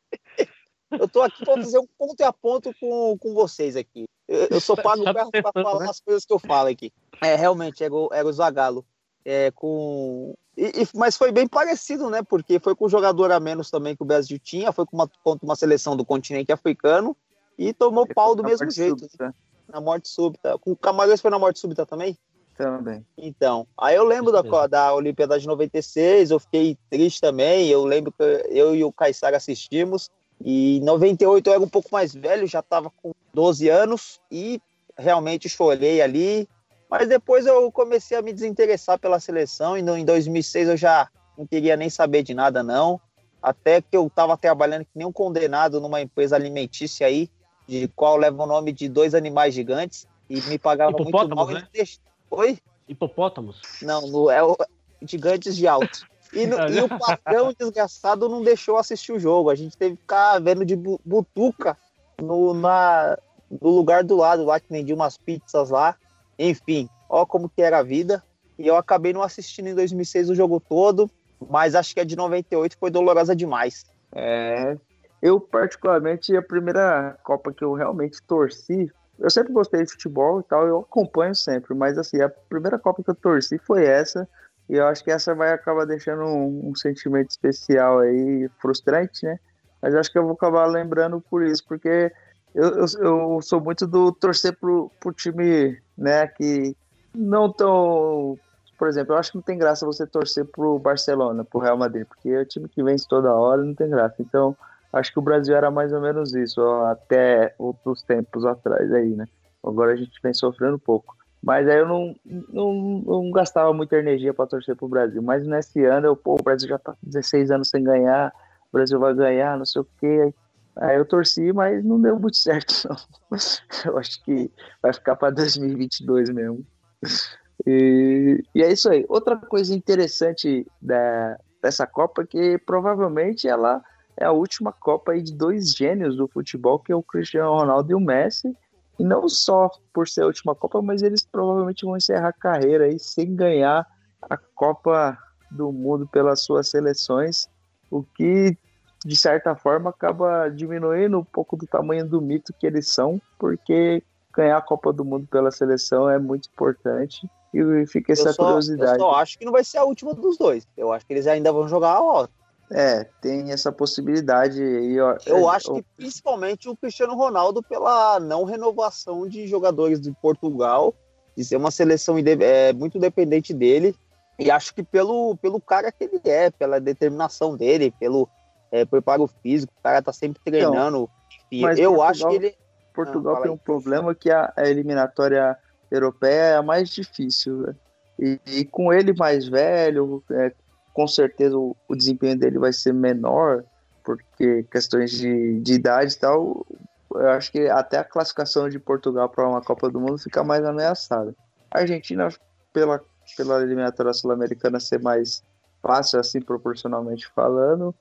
Eu tô aqui para fazer um ponto a ponto com, com vocês aqui. Eu, eu sou pago Tá para falar né? as coisas que eu falo aqui. É, realmente, era o, era o Zagallo. É, com... E- e- mas foi bem parecido, né? Porque foi com um jogador a menos também que o Brasil tinha, foi com uma, contra uma seleção do continente africano e tomou pau do mesmo jeito, súbita na morte súbita. Com o Camarões foi na morte súbita também? Também. Então, aí eu lembro da, mesmo. da Olimpíada de 96, eu fiquei triste também, eu lembro que eu e o Caissara assistimos, e em 98 eu era um pouco mais velho, já estava com 12 anos, e realmente chorei ali, mas depois eu comecei a me desinteressar pela seleção, e no- em 2006 eu já não queria nem saber de nada não, até que eu estava trabalhando que nem um condenado numa empresa alimentícia aí, de qual leva o nome de dois animais gigantes, e me pagava muito mal. né? deix- Oi? Hipopótamos. Não, no, é o Gigantes de Alto. E, no- e o patrão desgraçado não deixou assistir o jogo. A gente teve que ficar vendo de bu- butuca no, na, no lugar do lado lá, que vendia umas pizzas lá. Enfim, ó como que era a vida. E eu acabei não assistindo em 2006 o jogo todo, mas acho que a de 98 foi dolorosa demais. É, eu particularmente a primeira Copa que eu realmente torci, eu sempre gostei de futebol e tal, eu acompanho sempre, mas assim, a primeira Copa que eu torci foi essa, e eu acho que essa vai acabar deixando um, um sentimento especial aí, frustrante, né? Mas acho que eu vou acabar lembrando por isso, porque eu, eu, eu sou muito do torcer pro, pro time, né, que não tão por exemplo, eu acho que não tem graça você torcer pro Barcelona, pro Real Madrid, porque é o time que vence toda hora, não tem graça. Então, Acho que o Brasil era mais ou menos isso, ó, até outros tempos atrás aí, né? Agora a gente vem sofrendo um pouco. Mas aí eu não, não, não gastava muita energia para torcer pro Brasil. Mas nesse ano, eu, pô, o Brasil já tá com 16 anos sem ganhar, o Brasil vai ganhar, não sei o quê. Eu torci, mas não deu muito certo, não. Eu acho que vai ficar para 2022 mesmo. E, e é isso aí. Outra coisa interessante da, dessa Copa é que provavelmente ela é a última Copa aí de dois gênios do futebol, que é o Cristiano Ronaldo e o Messi. E não só por ser a última Copa, mas eles provavelmente vão encerrar a carreira aí sem ganhar a Copa do Mundo pelas suas seleções, o que de certa forma acaba diminuindo um pouco do tamanho do mito que eles são, porque ganhar a Copa do Mundo pela seleção é muito importante e fica essa eu só, curiosidade. Eu só acho que não vai ser a última dos dois. Eu acho que eles ainda vão jogar a outra. É, tem essa possibilidade aí, ó. Eu É, acho que principalmente o Cristiano Ronaldo pela não renovação de jogadores de Portugal, de ser uma seleção é, muito dependente dele. E acho que pelo, pelo cara que ele é, pela determinação dele, pelo é, preparo físico, o cara tá sempre treinando. Enfim, mas eu Portugal- acho que ele. Portugal Ah, tem aí. um problema que a, a eliminatória europeia é a mais difícil. né? E, e com ele mais velho, é, com certeza o, o desempenho dele vai ser menor, porque questões de, de idade e tal. Eu acho que até a classificação de Portugal para uma Copa do Mundo fica mais ameaçada. A Argentina, pela, pela eliminatória sul-americana ser mais fácil, assim, proporcionalmente falando,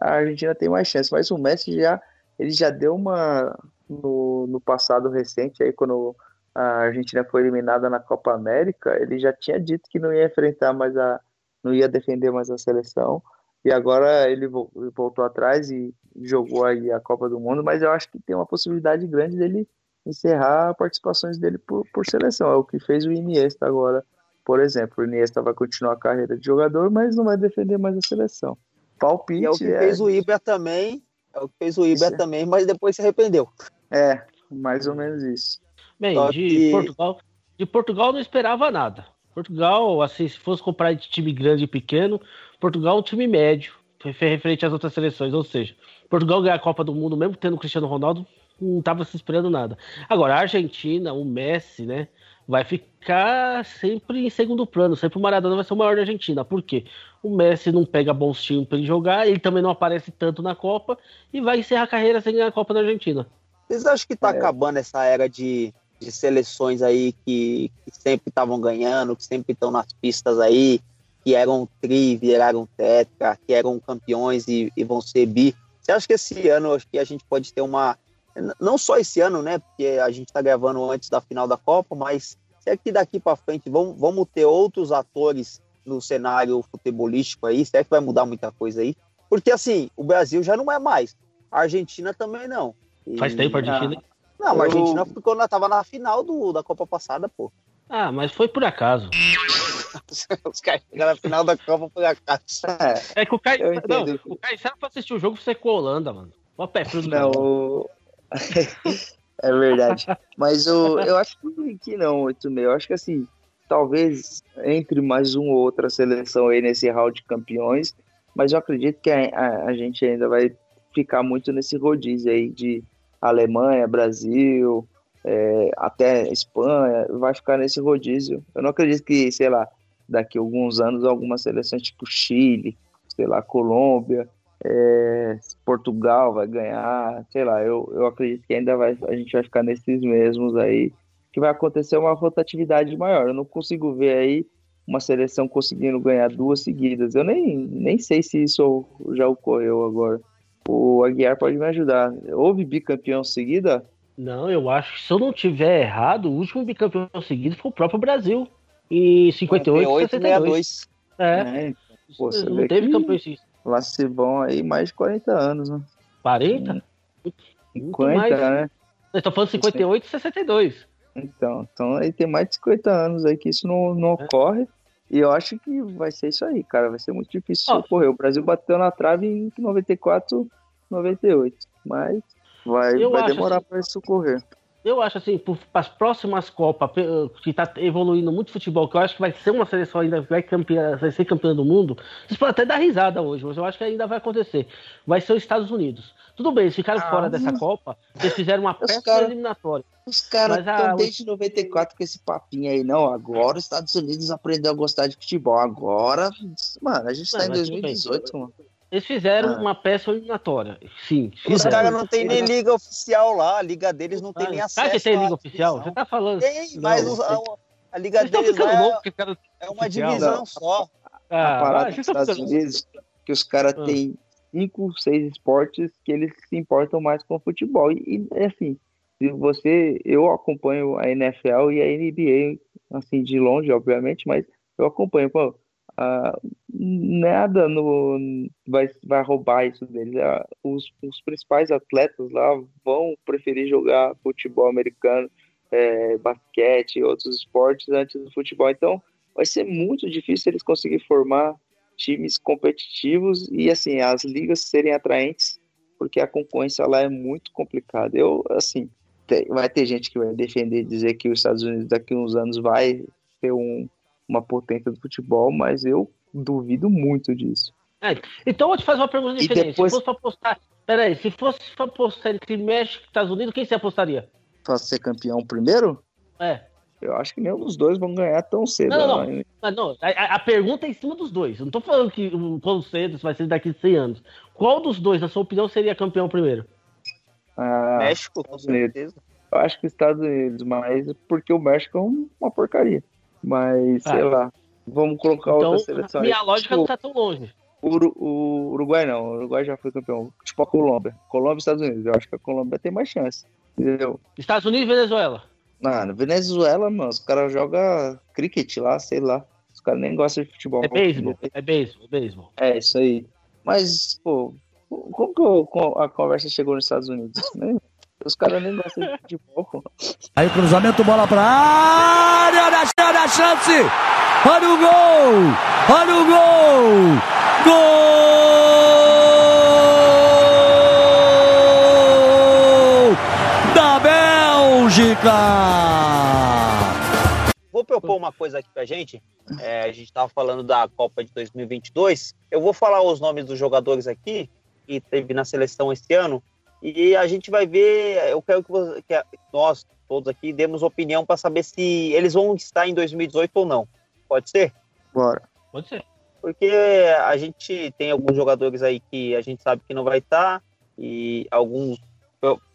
a Argentina tem mais chance. Mas o Messi já, ele já deu uma, no, no passado recente, aí quando a Argentina foi eliminada na Copa América, ele já tinha dito que não ia enfrentar mais a, não ia defender mais a seleção, e agora ele vo- voltou atrás e jogou aí a Copa do Mundo, mas eu acho que tem uma possibilidade grande dele encerrar participações dele por, por seleção, é o que fez o Iniesta agora, por exemplo, o Iniesta vai continuar a carreira de jogador, mas não vai defender mais a seleção. Palpite E é o que fez o Ibra também. É o que fez o é. também, mas depois se arrependeu. é, mais ou menos isso. Bem, Só de que- Portugal, de Portugal não esperava nada. Portugal, assim, se fosse comprar de time grande e pequeno, Portugal é um time médio, refer- referente às outras seleções. Ou seja, Portugal ganhar a Copa do Mundo, mesmo tendo o Cristiano Ronaldo, não estava se esperando nada. Agora, a Argentina, o Messi, né, vai ficar sempre em segundo plano. Sempre o Maradona vai ser o maior da Argentina. Por quê? O Messi não pega bons times para ele jogar, ele também não aparece tanto na Copa e vai encerrar a carreira sem ganhar a Copa da Argentina. Vocês acham que tá É. acabando essa era de, de seleções aí que, que sempre estavam ganhando, que sempre estão nas pistas aí, que eram tri, viraram tetra, que eram campeões e, e vão ser bi? Você acha que esse ano acho que a gente pode ter uma. Não só esse ano, né? Porque a gente tá gravando antes da final da Copa, mas será que daqui para frente vamos, vamos ter outros atores no cenário futebolístico aí? Será que vai mudar muita coisa aí? Porque assim, o Brasil já não é mais. A Argentina também não. E- Faz tempo a Argentina. não, mas a Eu- Argentina ficou na, tava na final do, da Copa passada, pô. Ah, mas foi por acaso. Os caras chegaram na final da Copa por acaso. É, É que o Caio. Não, o Caio será pra assistir o jogo você com a Holanda, mano. Uma pé frio do Não, o- é verdade. Mas o, eu acho que, que não, 86. Eu acho que assim, talvez entre mais uma ou outra seleção aí nesse round de campeões, mas eu acredito que a, a- a gente ainda vai ficar muito nesse rodízio aí de Alemanha, Brasil, é, até Espanha, vai ficar nesse rodízio. Eu não acredito que, sei lá, daqui a alguns anos algumas seleções tipo Chile, sei lá, Colômbia, é, Portugal vai ganhar, sei lá, eu, eu acredito que ainda vai, a gente vai ficar nesses mesmos aí, que vai acontecer uma rotatividade maior. Eu não consigo ver aí uma seleção conseguindo ganhar duas seguidas. Eu nem, nem sei se isso já ocorreu agora. O Aguiar pode me ajudar. Houve bicampeão seguida? Não, eu acho que se eu não tiver errado, o último bicampeão seguido foi o próprio Brasil. Em 58 e 62. 62. É, É, pô, você não teve que- campeão seguido. Lá se vão aí mais de 40 anos, né? 40? Muito 50, mais. né? Eu tô falando 58 e 62. Então, então aí tem mais de 50 anos aí que isso não, não É. ocorre. E eu acho que vai ser isso aí, cara. Vai ser muito difícil Ó. isso ocorrer. O Brasil bateu na trave em 94, 98. Mas vai, vai demorar assim- para isso ocorrer. Eu acho assim, para as próximas Copas, pe- que está evoluindo muito futebol, que eu acho que vai ser uma seleção ainda, vai, campeã, vai ser campeã do mundo. Vocês podem até dar risada hoje, mas eu acho que ainda vai acontecer. Vai ser os Estados Unidos. Tudo bem, eles ficaram Ah, fora dessa Copa, eles fizeram uma péssima cara- eliminatória. Os caras estão desde 94 com esse papinho aí, não. Agora os Estados Unidos aprendeu a gostar de futebol. Agora, mano, a gente tá Não, em mas tudo bem. 2018, mano. Eles fizeram Ah. uma péssima eliminatória. Sim, Os caras não tem nem liga oficial lá, a liga deles não tem Ah, nem acesso. que tem liga oficial. Você tá falando. Tem, mas não os- a, a liga deles lá loucos que os caras- é uma oficial. divisão Não. só. a Ah, parada vai, dos estão Estados ficando- Unidos que os caras Ah. têm cinco, seis esportes que eles se importam mais com o futebol. E, e, assim, se você. Eu acompanho a NFL e a NBA, assim, de longe, obviamente, mas eu acompanho, pô. Ah, nada no, vai, vai roubar isso deles. Ah, os, os principais atletas lá vão preferir jogar futebol americano, eh, basquete outros esportes antes do futebol. Então, vai ser muito difícil eles conseguirem formar times competitivos e assim as ligas serem atraentes porque a concorrência lá é muito complicada. Eu assim te- vai ter gente que vai defender dizer que os Estados Unidos daqui a uns anos vai ter um- uma potência do futebol, mas eu duvido muito disso. Então eu vou te fazer uma pergunta E diferente. depois- Se fosse pra apostar. Peraí, se fosse pra apostar entre México e Estados Unidos, quem você apostaria? Para ser campeão primeiro, É. eu acho que nenhum dos dois vão ganhar tão cedo. Não, não, né? Mas não, a, a- pergunta é em cima dos dois. Eu não tô falando que o quão cedo isso vai ser daqui a 100 anos. Qual dos dois, na sua opinião, seria campeão primeiro? Ah, México, com Estados Unidos. certeza. eu acho que os Estados Unidos, mas porque o México é um- uma porcaria. Mas sei Ah. lá. Vamos colocar Então, outra seleção. aí. minha lógica Tipo, não tá tão longe. O, Uru- o Uruguai não, o Uruguai já foi campeão. Tipo a Colômbia. Colômbia e Estados Unidos. Eu acho que a Colômbia tem mais chance. Entendeu? Estados Unidos e Venezuela. Ah, na Venezuela, mano, os caras jogam cricket lá, sei lá. Os caras nem gostam de futebol. É beisebol, é beisebol, é beisebol. É, isso aí. Mas, pô, como que co- a conversa chegou nos Estados Unidos? Né? Os caras nem gostam de futebol. Aí cruzamento, bola pra área, a chance, olha o gol! Olha o gol! Gol da Bélgica! Vou propor uma coisa aqui pra gente. É, a gente tava falando da Copa de 2022. Eu vou falar os nomes dos jogadores aqui que teve na seleção esse ano e a gente vai ver. Eu quero que, você- que nós todos aqui demos opinião para saber se eles vão estar em 2018 ou não. Pode ser? Bora. Pode ser. Porque a gente tem alguns jogadores aí que a gente sabe que não vai estar e alguns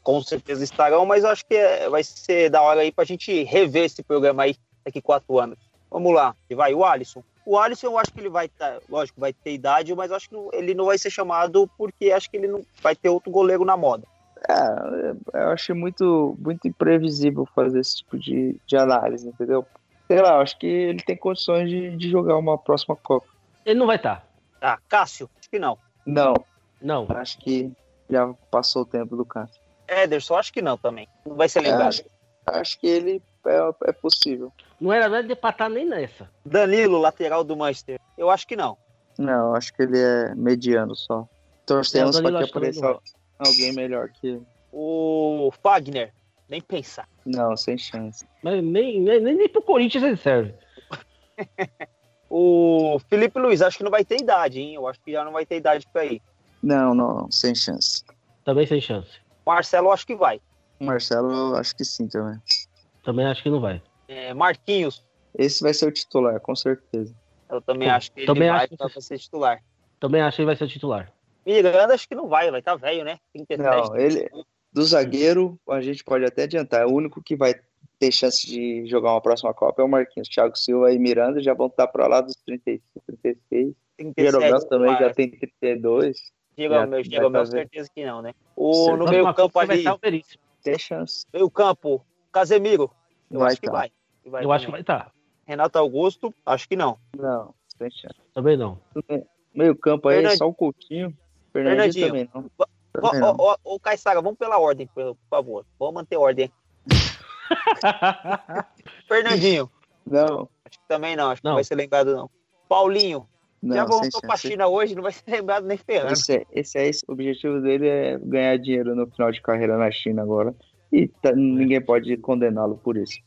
com certeza estarão, mas eu acho que é- vai ser da hora aí pra gente rever esse programa aí daqui quatro anos. Vamos lá, e vai o Alisson. O Alisson eu acho que ele vai estar, lógico, vai ter idade, mas eu acho que ele não vai ser chamado porque acho que ele não vai ter outro goleiro na moda. É, eu achei muito, muito imprevisível fazer esse tipo de, de análise, entendeu? Sei lá, eu acho que ele tem condições de, de jogar uma próxima Copa. Ele não vai estar. Ah, Cássio, acho que não. Não, Não. acho que já passou o tempo do Cássio. Ederson, acho que não também. Não vai ser lembrado. Acho, acho que ele é, é possível. Não era nada de empatar nem nessa. Danilo, lateral do Manchester. Eu acho que não. Não, acho que ele é mediano só. Torcemos É, para que também apareça alguém melhor que ele. O Fagner, nem pensar. Não, sem chance. Mas nem, nem, nem pro Corinthians ele serve. O Felipe Luiz, acho que não vai ter idade, hein? Eu acho que já não vai ter idade pra ir. Não, não, não, sem chance. Também sem chance. Marcelo, acho que vai. Marcelo, eu acho que sim também. Também acho que não vai. É, Marquinhos, Esse vai ser o titular, com certeza. eu também acho que ele também vai acho pra que- ser titular. Também acho que ele vai ser titular. Miranda, acho que não vai, vai estar velho, né? 37. Não, ele- Do zagueiro, a gente pode até adiantar. O único que vai ter chance de jogar uma próxima Copa é o Marquinhos. Thiago Silva e Miranda já vão estar para lá dos 35, 36. 37, Jeromel também já tem 32. Jeromel, vai tá certeza que não, né? O, no meio campo vai ali, estar o Veríssimo. Tem chance. meio campo, Casemiro, eu Vai acho que tá. vai. Que vai Eu acho que vai estar. Renato Augusto, acho que não. Não, tem chance. Também não. Meio campo aí, Fernand- só o Coutinho. Fernandinho, Fernandinho. também não. Ô, Também não. ô, ô, ô, Caissara, vamos pela ordem, por, favor. Vamos manter ordem. Fernandinho, Não, acho que também não, acho que Não. vai ser lembrado, não. Paulinho, já não, sem voltou pra. China hoje, não vai ser lembrado nem ferrando. Esse, é- esse aí, o objetivo dele é ganhar dinheiro no final de carreira na China agora. E tá- ninguém pode condená-lo por isso.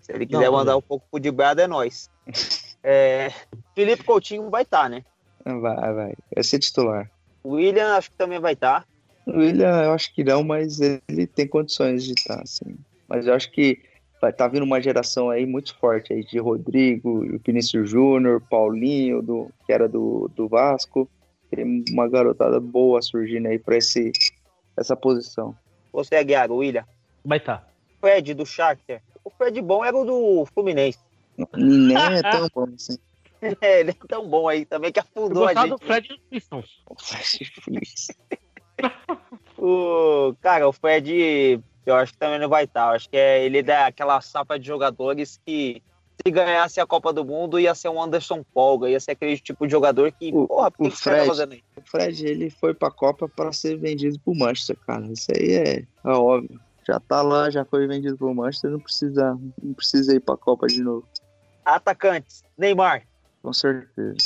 Se ele quiser Não, mandar não. um pouco pro de brado, é nós. É, Felipe Coutinho vai estar, né? Vai, vai. Vai ser titular. O William acho que também vai estar. O William, eu acho que não, mas ele tem condições de estar, assim. Mas eu acho que vai estar vindo uma geração aí muito forte aí de Rodrigo, o Vinícius Júnior, Paulinho, do, que era do, do Vasco. Tem uma garotada boa surgindo aí para esse essa posição. Você, Aguiar, o William. Vai estar. Fred, do Shakhtar. O Fred bom era o do Fluminense. Nem é tão bom assim. É, ele é tão bom aí também que afundou a gente. do Fred Pistons. O, cara, o Fred, eu acho que também não vai estar. Eu acho que é, ele é daquela safra de jogadores que, se ganhasse a Copa do Mundo, ia ser um Anderson Polga, ia ser aquele tipo de jogador que, O- porra, por o que, tá Fred- fazendo aí? O Fred, ele foi pra Copa para ser vendido pro Manchester, cara. Isso aí é, é óbvio. Já tá lá, já foi vendido pro Manchester, não precisa, não precisa ir pra Copa de novo. Atacantes, Neymar, Com certeza.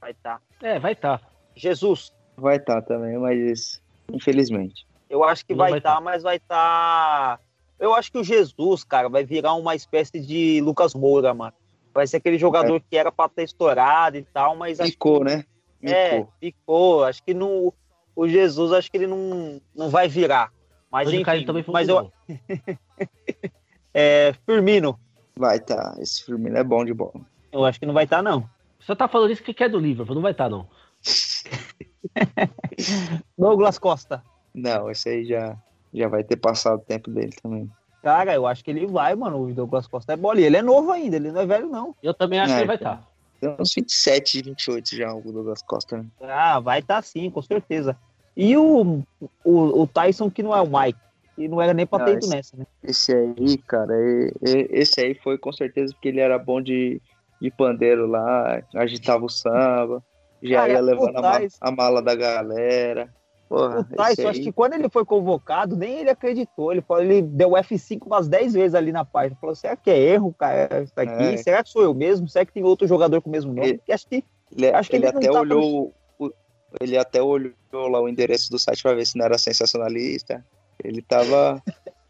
vai estar. É, vai estar. Jesus, Vai estar também, mas infelizmente. eu acho que Não vai estar, tá. mas vai estar. Eu acho que o Jesus, cara, vai virar uma espécie de Lucas Moura, mano. Vai ser aquele jogador que era pra ter estourado e tal, mas acho Ficou, né? É, Ficou. ficou. Acho que no, o Jesus, acho que ele não, não vai virar. Mas Hoje enfim, também foi mas muito eu, bom. é, Firmino, Vai estar. Esse Firmino é bom de bola. eu acho que não vai estar, não. Você tá falando isso que quer do Liverpool, não vai estar, não. Douglas Costa. Não, esse aí já, já vai ter passado o tempo dele também. Cara, eu acho que ele vai, mano. O Douglas Costa é bola. E ele é novo ainda, ele não é velho, não. Eu também acho É, que ele vai então. estar. Tem uns 27, 28 já, o Douglas Costa, né? Ah, vai estar sim, com certeza. E o, o, o Tyson, que não é o Mike. E não era nem pra ter ido esse- nessa, né? Esse aí, cara, esse aí foi com certeza porque ele era bom de, de pandeiro lá, agitava o samba, já Cara, ia levando a, mala da galera. Porra, O Tyson, acho que quando ele foi convocado, nem ele acreditou. Ele, falou, ele deu F5 umas 10 vezes ali na página. Falou: será que é erro, cara, isso aqui? É. Será que sou eu mesmo? Será que tem outro jogador com o mesmo nome? Ele- acho que Ele, Acho que ele ele até olhou o- ele até olhou lá o endereço do site para ver se não era sensacionalista. Ele tava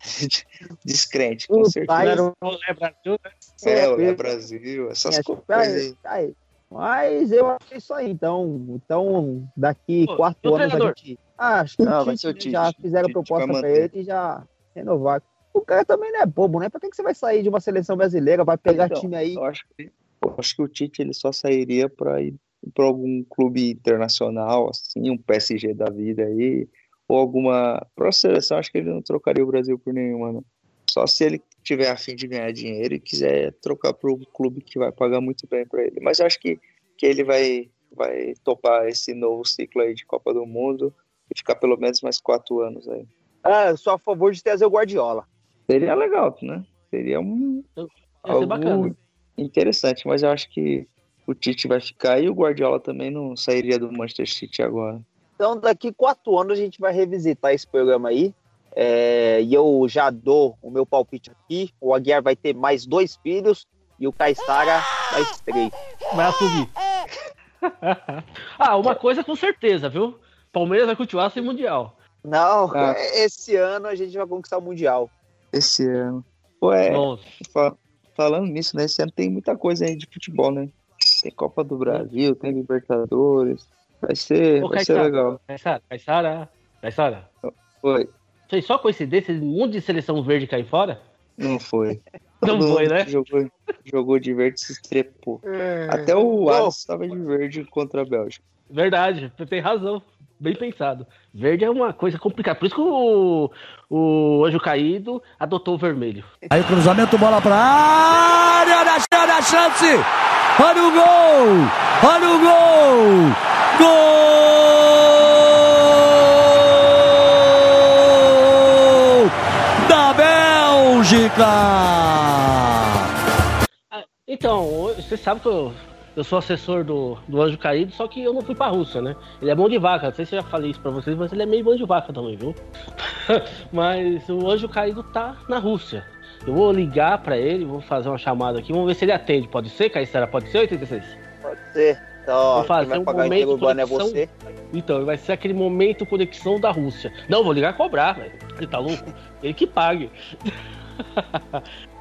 descrente, com O certeza. Tyson- É Brasil, né? É, É Brasil, essas acho- coisas Ai, aí. ai. Mas eu acho que é isso aí, então. Então, daqui Pô, quatro anos a treinador? gente. Ah, acho que Não, o Tite, já fizeram Tite proposta pra ele e já renovar. O cara também não é bobo, né? Pra que, que você vai sair de uma seleção brasileira, vai pegar Então, time aí? Eu acho que, eu acho que o Tite ele só sairia para ir para algum clube internacional, assim, um PSG da vida aí, ou alguma. Para a seleção, acho que ele não trocaria o Brasil por nenhuma, não. Só se ele tiver a fim de ganhar dinheiro e quiser trocar para um clube que vai pagar muito bem para ele. Mas eu acho que, que ele vai, vai topar esse novo ciclo aí de Copa do Mundo e ficar pelo menos mais quatro anos aí. Ah, eu sou a favor de trazer o Guardiola. Seria legal, né? Seria um, Ia algo bacana. interessante, mas eu acho que o Tite vai ficar e o Guardiola também não sairia do Manchester City agora. Então, daqui quatro anos a gente vai revisitar esse programa aí. É, e eu já dou o meu palpite aqui. O Aguiar vai ter mais dois filhos e o Caissara mais três. Vai assumir. ah, uma coisa com certeza, viu? Palmeiras vai continuar sem Mundial. Não, Ah. esse ano a gente vai conquistar o Mundial. Esse ano. É, Nossa. fa- falando nisso, né? Esse ano tem muita coisa aí de futebol, né? Tem Copa do Brasil, tem Libertadores. Vai ser, Ô, vai ser Caetano. legal. Caissara, Caissara. Foi. Foi só coincidência um monte de seleção verde cair fora? Não foi. Não Todo foi, né? Jogou, jogou de verde se estrepou. Até o Alisson estava de verde contra a Bélgica. Verdade, você tem razão. Bem pensado. Verde é uma coisa complicada. Por isso que o, o Anjo Caído adotou o vermelho. Aí o cruzamento, bola pra área, olha a chance, olha o gol! Olha o gol! Gol da Bélgica! Então, você sabe que eu, eu sou assessor do, do Anjo Caído, só que eu não fui pra Rússia, né? Ele é mão de vaca, não sei se eu já falei isso pra vocês, mas ele é meio mão de vaca também, viu? mas o Anjo Caído tá na Rússia. Eu vou ligar pra ele, vou fazer uma chamada aqui, vamos ver se ele atende. Pode ser, Caissara? Pode ser, 86? Pode ser. Então, Vou fazer vai um pagar momento urbano é conexão. você. Então, vai ser aquele momento conexão da Rússia. Não, vou ligar a cobrar, velho. Ele tá louco? Ele que pague.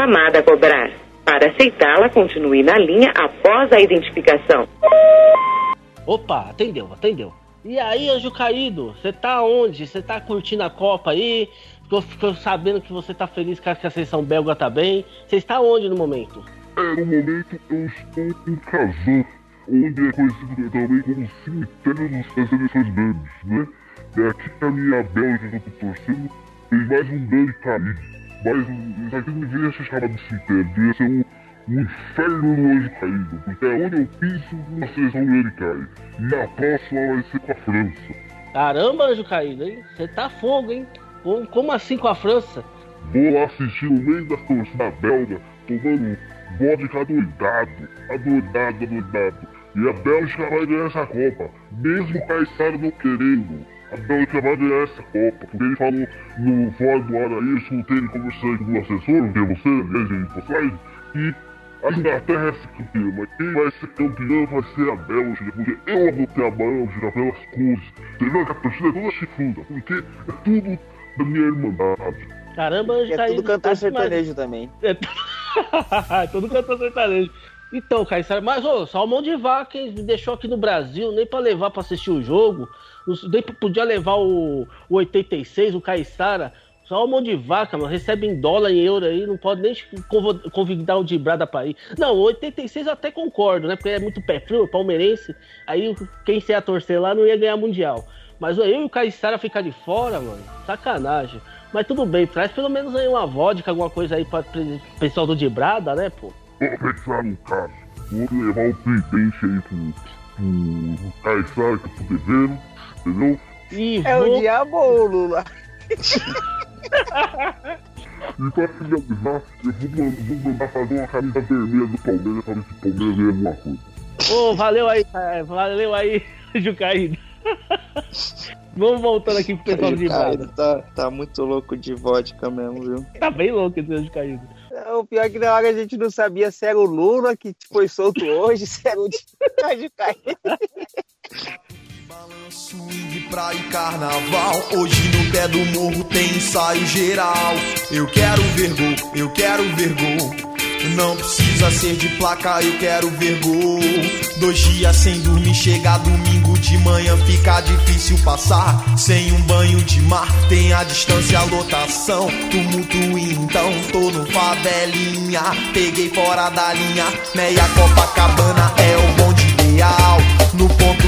Chamada a cobrar. Para aceitá-la, continue na linha após a identificação. Opa, atendeu, atendeu. E aí, anjo caído, você tá onde? Você tá curtindo a Copa aí? Tô, tô sabendo que você tá feliz que a que a seleção belga tá bem. Você está onde no momento? É, no momento eu estou em Kazan, onde é conhecido também como cemitério dos- das seleções grandes, né? É aqui que a minha Bélgica que eu tô torcendo fez mais um grande caído. Mas isso aqui não devia ser chamado de cemitério, devia ser um, um inferno do anjo caído, porque é onde eu piso, uma seleção grande cai. E a próxima vai ser com a França. Caramba, anjo caído, hein? Você tá fogo, hein? Como, como assim com a França? Vou lá assistir no meio da torcida belga, tomando vodka adoidado, adoidado, adoidado. E a Bélgica vai ganhar essa Copa, mesmo o Caissara não querendo. A Bélgica vai ganhar essa Copa, porque ele falou no fora do ar aí, eu escutei ele conversando com o assessor, que é você, aliás, em postagem, que a Inglaterra é campeã, mas quem vai ser campeã vai ser a Bélgica, porque eu adotei a Bélgica pelas cores. Entendeu? Que a torcida é toda chifruda, porque é tudo da minha irmandade. Caramba, anjo E é tudo cantor sertanejo também. É tudo cantor sertanejo. Então, Caissara, mas ô, só o mão de vaca hein? me deixou aqui no Brasil, nem pra levar pra assistir o jogo, podia levar o, o 86, o Caissara. Só o mão de vaca, mano, recebe em dólar, em euro aí, não pode nem convidar o Dibrada pra ir. Não, o 86 eu até concordo, né? Porque é muito pé frio, palmeirense. Aí quem se ia torcer lá não ia ganhar mundial. Mas eu e o Caissara ficar de fora, mano, sacanagem. Mas tudo bem, traz pelo menos aí uma vodka, alguma coisa aí pra pessoal do Dibrada, né, pô? Vou pensar no caso. Vou levar o presidente aí pro, pro Caissara que eu tô devendo, entendeu? E É vou... o diabo ou o Lula? E pra finalizar, eu vou, vou mandar fazer uma camisa vermelha do Palmeiras pra ver se o Palmeiras ganha alguma coisa. Ô, valeu aí, cara, valeu aí, Jucaído. Vamos voltando aqui pro pessoal de Brada. tá, tá muito louco de vodka mesmo, viu? Tá bem louco esse Jucaído. É, O pior é que na hora a gente não sabia se era o Lula que foi solto hoje, se era o caído. Swing, praia e carnaval. Hoje no pé do morro tem ensaio geral. Eu quero ver gol, eu quero ver gol. Não precisa ser de placa, eu quero ver gol. Dois dias sem dormir, chega domingo de manhã, fica difícil passar. Sem um banho de mar, tem a distância, a lotação. Tumulto então, tô no favelinha. Peguei fora da linha, meia Copacabana é o bonde ideal. No ponto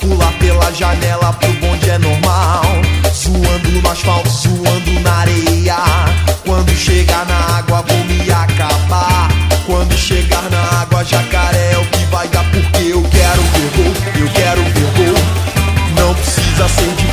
Pular pela janela pro bonde é normal. Zoando no asfalto, zoando na areia. Quando chegar na água, vou me acabar. Quando chegar na água, jacaré é o que vai dar. Porque eu quero ver gol, eu quero ver gol. Não precisa ser de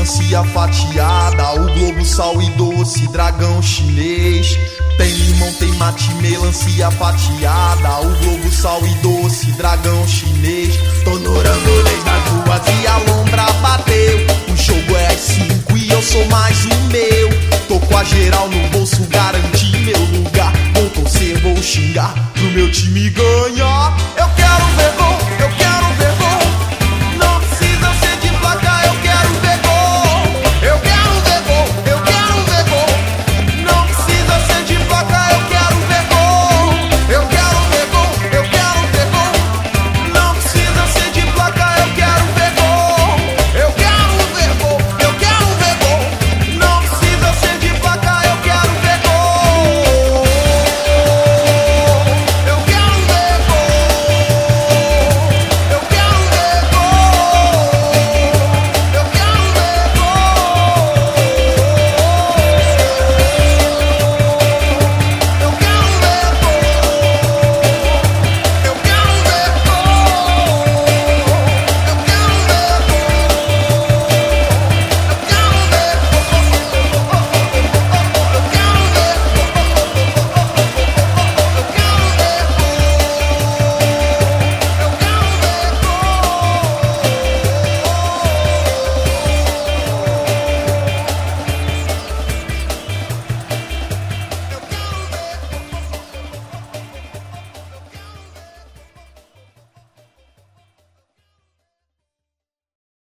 melancia fatiada. O globo, sal e doce, dragão chinês. Tem limão, tem mate, melancia fatiada. O globo, sal e doce, dragão chinês. Tô no rangolês das ruas e a lombra bateu. O jogo é às cinco e eu sou mais o meu. Tô a geral no bolso, garantir meu lugar. Vou torcer, vou xingar pro meu time ganhar. Eu quero ver gol,